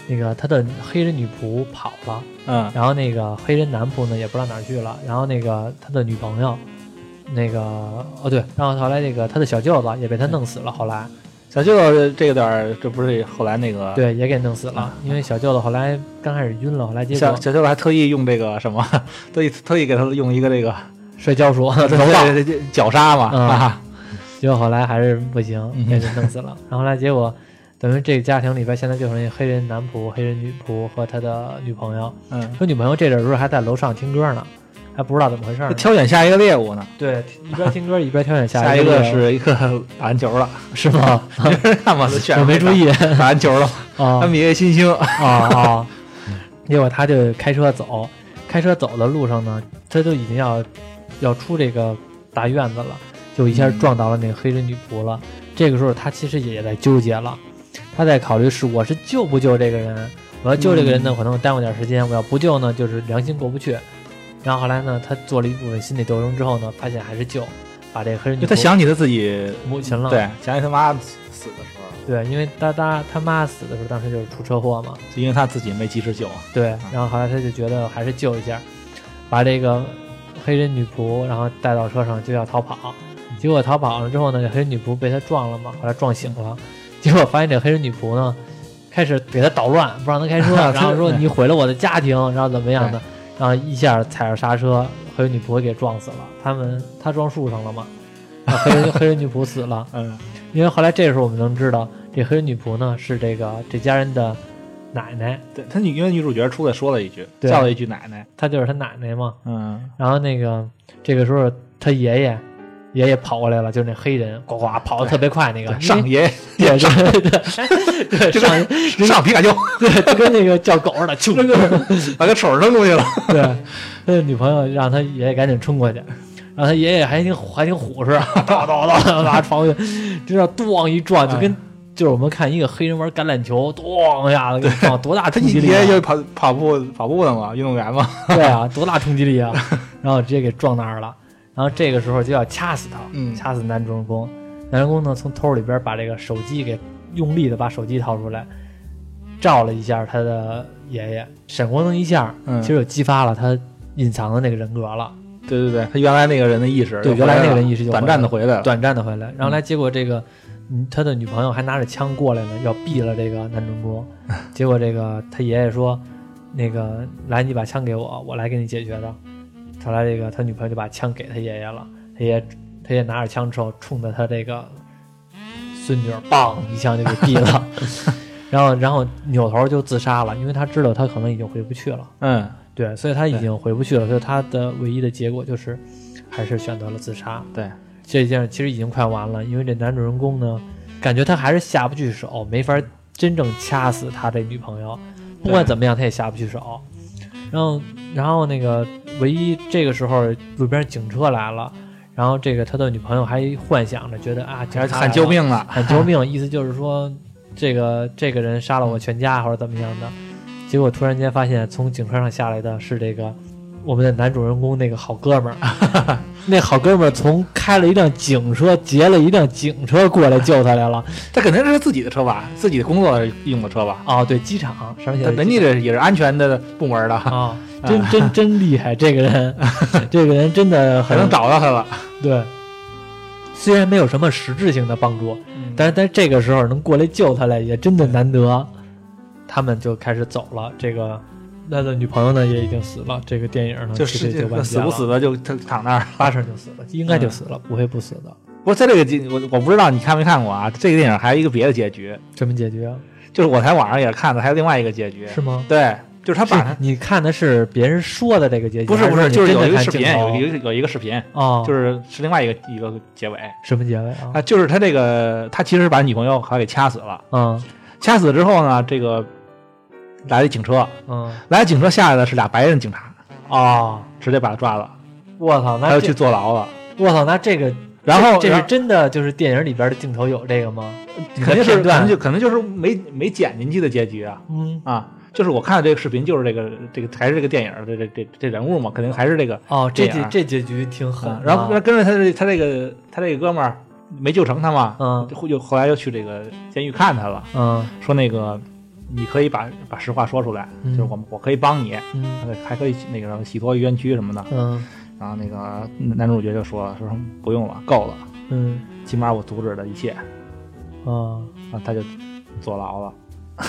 那个他的黑人女仆跑了，嗯然后那个黑人男仆呢也不知道哪儿去了，然后那个他的女朋友，那个哦对，然后后来那个他的小舅子也被他弄死了，后来小舅子这个点儿，这不是后来那个对也给弄死了，因为小舅子后来刚开始晕了，后来结果小小舅子还特意用这个什么，特意特意给他用一个这个摔跤术对柔道，对 对对绞杀嘛嗯啊，结果后来还是不行，嗯被人弄死了。然后后来结果，等于这个家庭里边现在就剩一黑人男仆、黑人女仆和他的女朋友。嗯，他女朋友这阵儿时候还在楼上听歌呢，还不知道怎么回事儿呢。挑选下一个猎物呢，对，一边听歌一边挑选下一个一个 是一个打篮球了，是吗？看吧，都选我没注意打篮球了啊，NBA 新星，啊啊！结果他就开车走，开车走的路上呢，他就已经要要出这个大院子了。就一下嗯撞到了那个黑人女仆了。这个时候他其实也在纠结了，他在考虑是我是救不救这个人，我要救这个人呢，可能耽误点时间；我要不救呢，就是良心过不去。然后后来呢，他做了一部分心理斗争之后呢，发现还是救，把这个黑人女就他想起他自己，母亲了。对，想起他妈死的时候，对，因为他他他妈死的时候，当时就是出车祸嘛。就因为他自己没及时救啊。对，然后后来他就觉得还是救一下，把这个黑人女仆然后带到车上就要逃跑，结果逃跑了之后呢，这黑人女仆被他撞了嘛，后来撞醒了，结果发现这黑人女仆呢开始给他捣乱，不让他开车，然后说你毁了我的家庭，然后怎么样的，然后一下踩着刹车，黑人女仆给撞死了，他们他撞树上了嘛，然后黑人 黑人女仆死了，嗯，因为后来这时候我们能知道，这黑人女仆呢是这个这家人的奶奶。对他女因为女主角出来说了一句，叫了一句奶奶，她就是她奶奶嘛。嗯，然后那个这个时候他爷爷爷爷跑过来了，就是那黑人呱呱跑的特别快那个上爷对对对对对上上皮卡丘，对就跟那个叫狗似的，就把个手扔出去了。对，他的女朋友让他爷爷赶紧冲过去。然后他爷爷还挺还挺虎实，叨叨叨把闯过去，就这样咣一撞，就跟就是我们看一个黑人玩橄榄球，咣一下子给撞，多大冲击力、啊！爷爷就跑跑步跑步的嘛，运动员嘛。对啊，多大冲击力啊！然后直接给撞那儿了。然后这个时候就要掐死他，嗯掐死男主人公。男主人公呢，从兜里边把这个手机给用力的把手机掏出来，照了一下他的爷爷，闪光灯一下，嗯其实就激发了他隐藏的那个人格了，对对对，他原来那个人的意识，对原来那个人意识就短暂的回来了。短暂的回来。然后来结果这个，嗯，他的女朋友还拿着枪过来呢，要毙了这个男主人公。结果这个他爷爷说，那个来你把枪给我，我来给你解决的。后来这个他女朋友就把枪给他爷爷了，他爷他爷爷拿着枪之后，冲着他这个孙女儿，梆一枪就给毙了。然后，然后扭头就自杀了，因为他知道他可能已经回不去了。嗯，对，所以他已经回不去了，所以他的唯一的结果就是，还是选择了自杀。对，这件事其实已经快完了，因为这男主人公呢，感觉他还是下不去手，没法真正掐死他这女朋友，不管怎么样他也下不去手。然后，然后那个唯一这个时候路边警车来了，然后这个他的女朋友还幻想着觉得啊，喊救，命了。喊救命，意思就是说这个这个人杀了我全家或者怎么样的。结果突然间发现，从警车上下来的是这个我们的男主人公那个好哥们儿，那好哥们儿从开了一辆警车，劫了一辆警车过来救他来了。他肯定是自己的车吧，自己的工作用的车吧。哦，对，机场上面写的人家这也是安全的部门的，啊、真真真厉害，这个人，这个人真的很能找到他了。对。虽然没有什么实质性的帮助，嗯但是在这个时候能过来救他来，也真的难得。他们就开始走了，这个他的女朋友呢也已经死了。这个电影呢，就是实就完结死不死的就他躺那儿。八成就死了，应该就死了，不会不死的。不过在这个电我我不知道你看没看过啊？这个电影还有一个别的结局，什么结局啊？就是我在网上也看的，还有另外一个结局。是吗？对，就是他把你看的是别人说的这个结局，不是不是，就是有一个视频，有一个有一个视频，哦，就是是另外一个一个结尾什么结尾啊？啊，就是他这个他其实把女朋友好像给掐死了，嗯掐死之后呢，这个来了警车，嗯来警车下来的是俩白人警察，哦，直接把他抓了，我操，那这他就去坐牢了。我操，那这个然后这这是真的，就是电影里边的镜头有这个吗？肯定是可能就可能就是没没剪进去的结局啊嗯啊！就是我看的这个视频，就是这个这个还是这个电影这这这这人物嘛，肯定还是这个。哦，这结这结局挺狠然后跟着他这他这个他这个哥们儿没救成他嘛，嗯就又后来又去这个监狱看他了，嗯说那个你可以把把实话说出来，嗯就是我们我可以帮你，嗯还可以那个什么洗脱冤屈什么的。嗯然后那个男主角就说了，说不用了，够了，嗯起码我阻止了一切，嗯，然后他就坐牢了。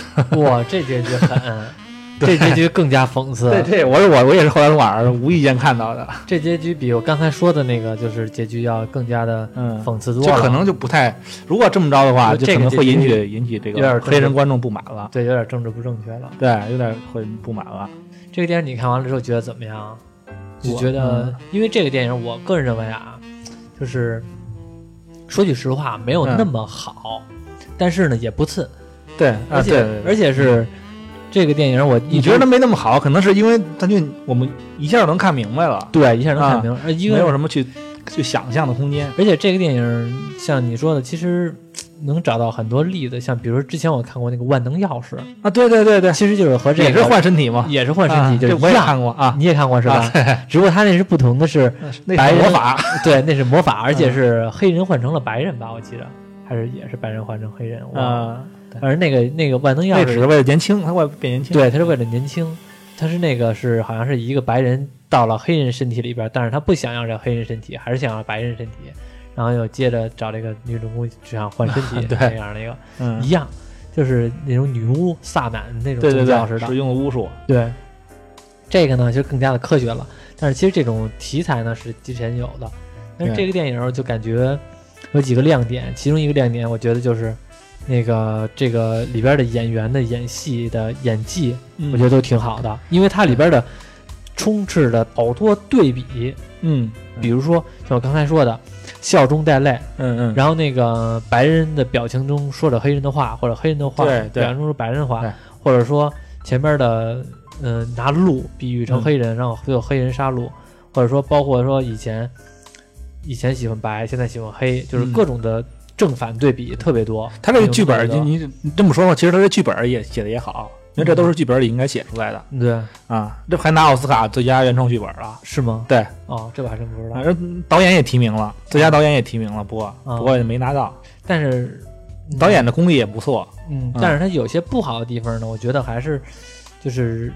哇，这结局狠，这结局更加讽刺。对对，我是我我也是后来晚上无意间看到的，这结局比我刚才说的那个就是结局要更加的嗯，讽刺多了。这可能就不太，如果这么着的话，就可能会引起引起这个有点个黑人观众不满了，对有点政治不正确了。对，有点会不满了。这个电影你看完了之后觉得怎么样？就我觉得嗯，因为这个电影，我个人认为啊，就是说句实话，没有嗯那么好，但是呢也不次，对，啊而且、而且是这个电影我你觉得没那么好，可能是因为它就我们一下就能看明白了，对一下能看啊明白，呃因为没有什么去去想象的空间。而且这个电影像你说的，其实能找到很多例子，像比如说之前我看过那个万能钥匙，啊，对对对对，其实就是和这个也是换身体嘛，也是换身体，就是一样。看过啊，你也看过是吧？啊只不过他那是不同的是，那白魔法，对，那是魔法，而且是黑人换成了白人吧？我记得还是也是白人换成黑人。啊，反正那个那个万能钥匙那只是为了年轻，他为了变年轻。对，他是为了年轻，他是那个是好像是一个白人到了黑人身体里边，但是他不想要这黑人身体，还是想要白人身体，然后又接着找这个女主公就想换身体 对那样的一个嗯一，样，就是那种女巫萨满那种对对对，宗教似的使。用的巫术，对，这个呢就更加的科学了，但是其实这种题材呢是之前有的，但是这个电影就感觉有几个亮点，其中一个亮点我觉得就是。那个这个里边的演员的演戏的演技，我觉得都挺好的，因为它里边的充斥着好多对比，嗯，比如说像我刚才说的，笑中带泪，嗯嗯，然后那个白人的表情中说着黑人的话，或者黑人的话对对。表情中说白人的话，或者说前面的嗯、呃拿鹿比喻成嗯黑人，然后会有黑人杀戮，或者说包括说以前以前喜欢白，现在喜欢黑，就是嗯。各种的正反对比特别多。他这个剧本你你你这么说吧，其实他这剧本也写的也好，因为这都是剧本里应该写出来的对啊。这还拿奥斯卡最佳原创剧本了，是吗？对，哦，这我还真不知道反。正导演也提名了，最佳导演也提名了，不过啊不过也没拿到。但是导演的功力也不错，嗯，嗯但是他有些不好的地方呢，我觉得还是就是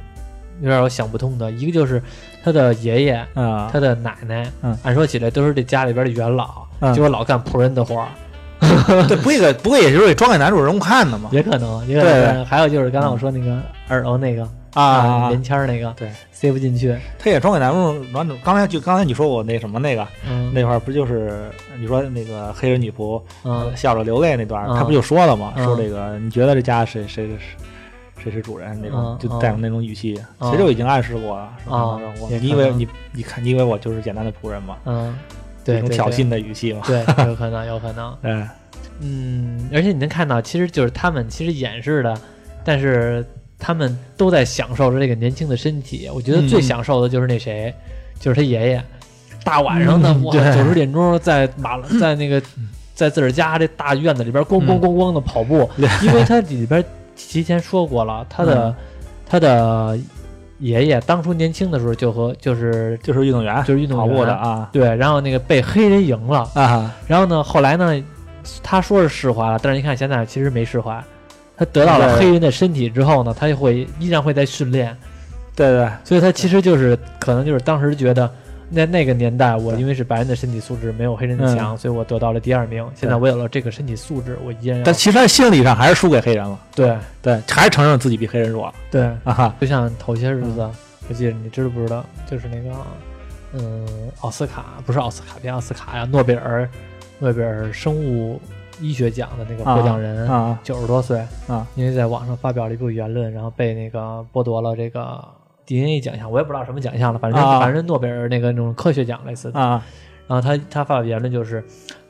有点我想不通的。一个就是他的爷爷、啊，他的奶奶，嗯按说起来都是这家里边的元老，嗯结果老干仆人的活儿，对，不过不过也就是给装给男主人公看的嘛。也可能，也可对能。还有就是刚才我说那个耳朵那个啊，棉签儿那个，对，塞不进去，他也装给男主男主。刚才就刚才你说我那什么那个嗯，那块儿不就是你说那个黑人女仆嗯笑着流泪那段他不就说了吗？嗯说这个你觉得这家谁谁是谁是主人那种嗯，就带有那种语气，嗯其实就已经暗示过了。啊你以为你你看你以为我就是简单的仆人吗？嗯，这种挑衅，的语气嘛。对，对有可能，有可能。嗯，嗯，而且你能看到，其实就是他们其实掩饰的，但是他们都在享受着这个年轻的身体。我觉得最嗯享受的就是那谁，就是他爷爷。大晚上的，九十点钟在马路在那个在自个儿家这大院子里边咣咣嗯咣咣的跑步，对因为他里边提前说过了，他的、嗯他的爷爷当初年轻的时候就和就是就是运动员，就是运动员跑步的啊。对，然后那个被黑人赢了，啊，然后呢，后来呢，他说是释怀了，但是你看现在其实没释怀。他得到了黑人的身体之后呢，他就会依然会在训练，对对。所以他其实就是可能就是当时觉得，那那个年代我因为是白人的身体素质没有黑人的强，所以我得到了第二名。现在我有了这个身体素质，我依然但其实他心理上还是输给黑人了，对对，还是承认自己比黑人弱对，啊哈。就像头些日子，我记得你知不知道，就是那个嗯奥斯卡不是奥斯卡，别奥斯卡呀，诺贝尔诺贝尔生物医学奖的那个获奖人。啊九十多岁啊，因为在网上发表了一部言论，然后被那个剥夺了这个 DNA 奖项，我也不知道什么奖项了，反正、啊。反正诺贝尔那个那种科学奖类似的。啊。然后他他发表言论就是，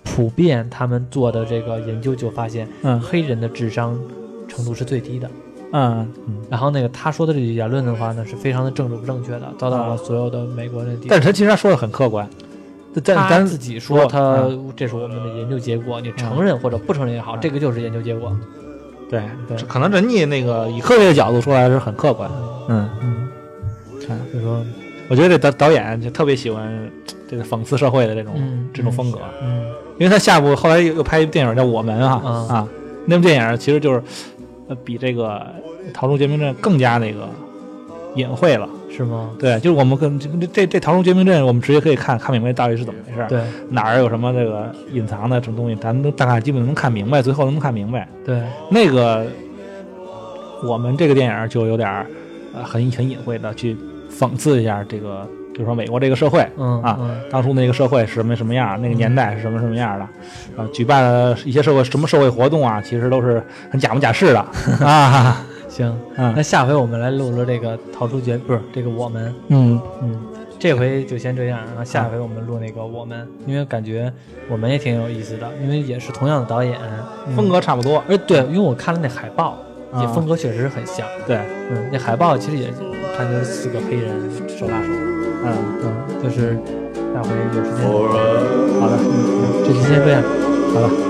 普遍他们做的这个研究就发现，嗯。黑人的智商程度是最低的。嗯。嗯，然后那个他说的这句言论的话呢，是非常的政治不正确的，遭到了所有的美国人的抵制。但是他其实他说的很客观，但咱他自己说说他这是我们的研究结果，你承认或者不承认也好，这个就是研究结果。对对。可能人家那个以科学的角度说来是很客观。嗯，嗯，就说我觉得这导导演就特别喜欢这个讽刺社会的这种、嗯这种风格，嗯因为他下部后来又又拍一部电影叫《我们》啊、嗯啊，那部电影其实就是呃比这个《逃出绝命镇》更加那个隐晦了。是吗？对，就是我们跟这这这《逃出绝命镇》，我们直接可以看看明白到底是怎么回事，对哪儿有什么这个隐藏的什么东西，咱都大概基本能看明白，最后能看明白。对，那个我们这个电影就有点儿呃很很隐晦的去讽刺一下这个，比如说美国这个社会，嗯啊嗯。当初那个社会是什么什么样儿，那个年代是什么什么样儿的，啊，举办了一些社会什么社会活动啊，其实都是很假模假式的。啊，行，嗯。那下回我们来录录这个逃出绝不是这个我们，嗯。嗯，这回就先这样，然后下回我们录那个我们，因为感觉我们也挺有意思的，因为也是同样的导演，风格差不多，哎对，因为我看了那海报，啊也风格确实很像，对，嗯，那海报其实也看就是四个黑人手拉手，嗯嗯，就是下回有时间。好的，嗯，这期先这样，好了。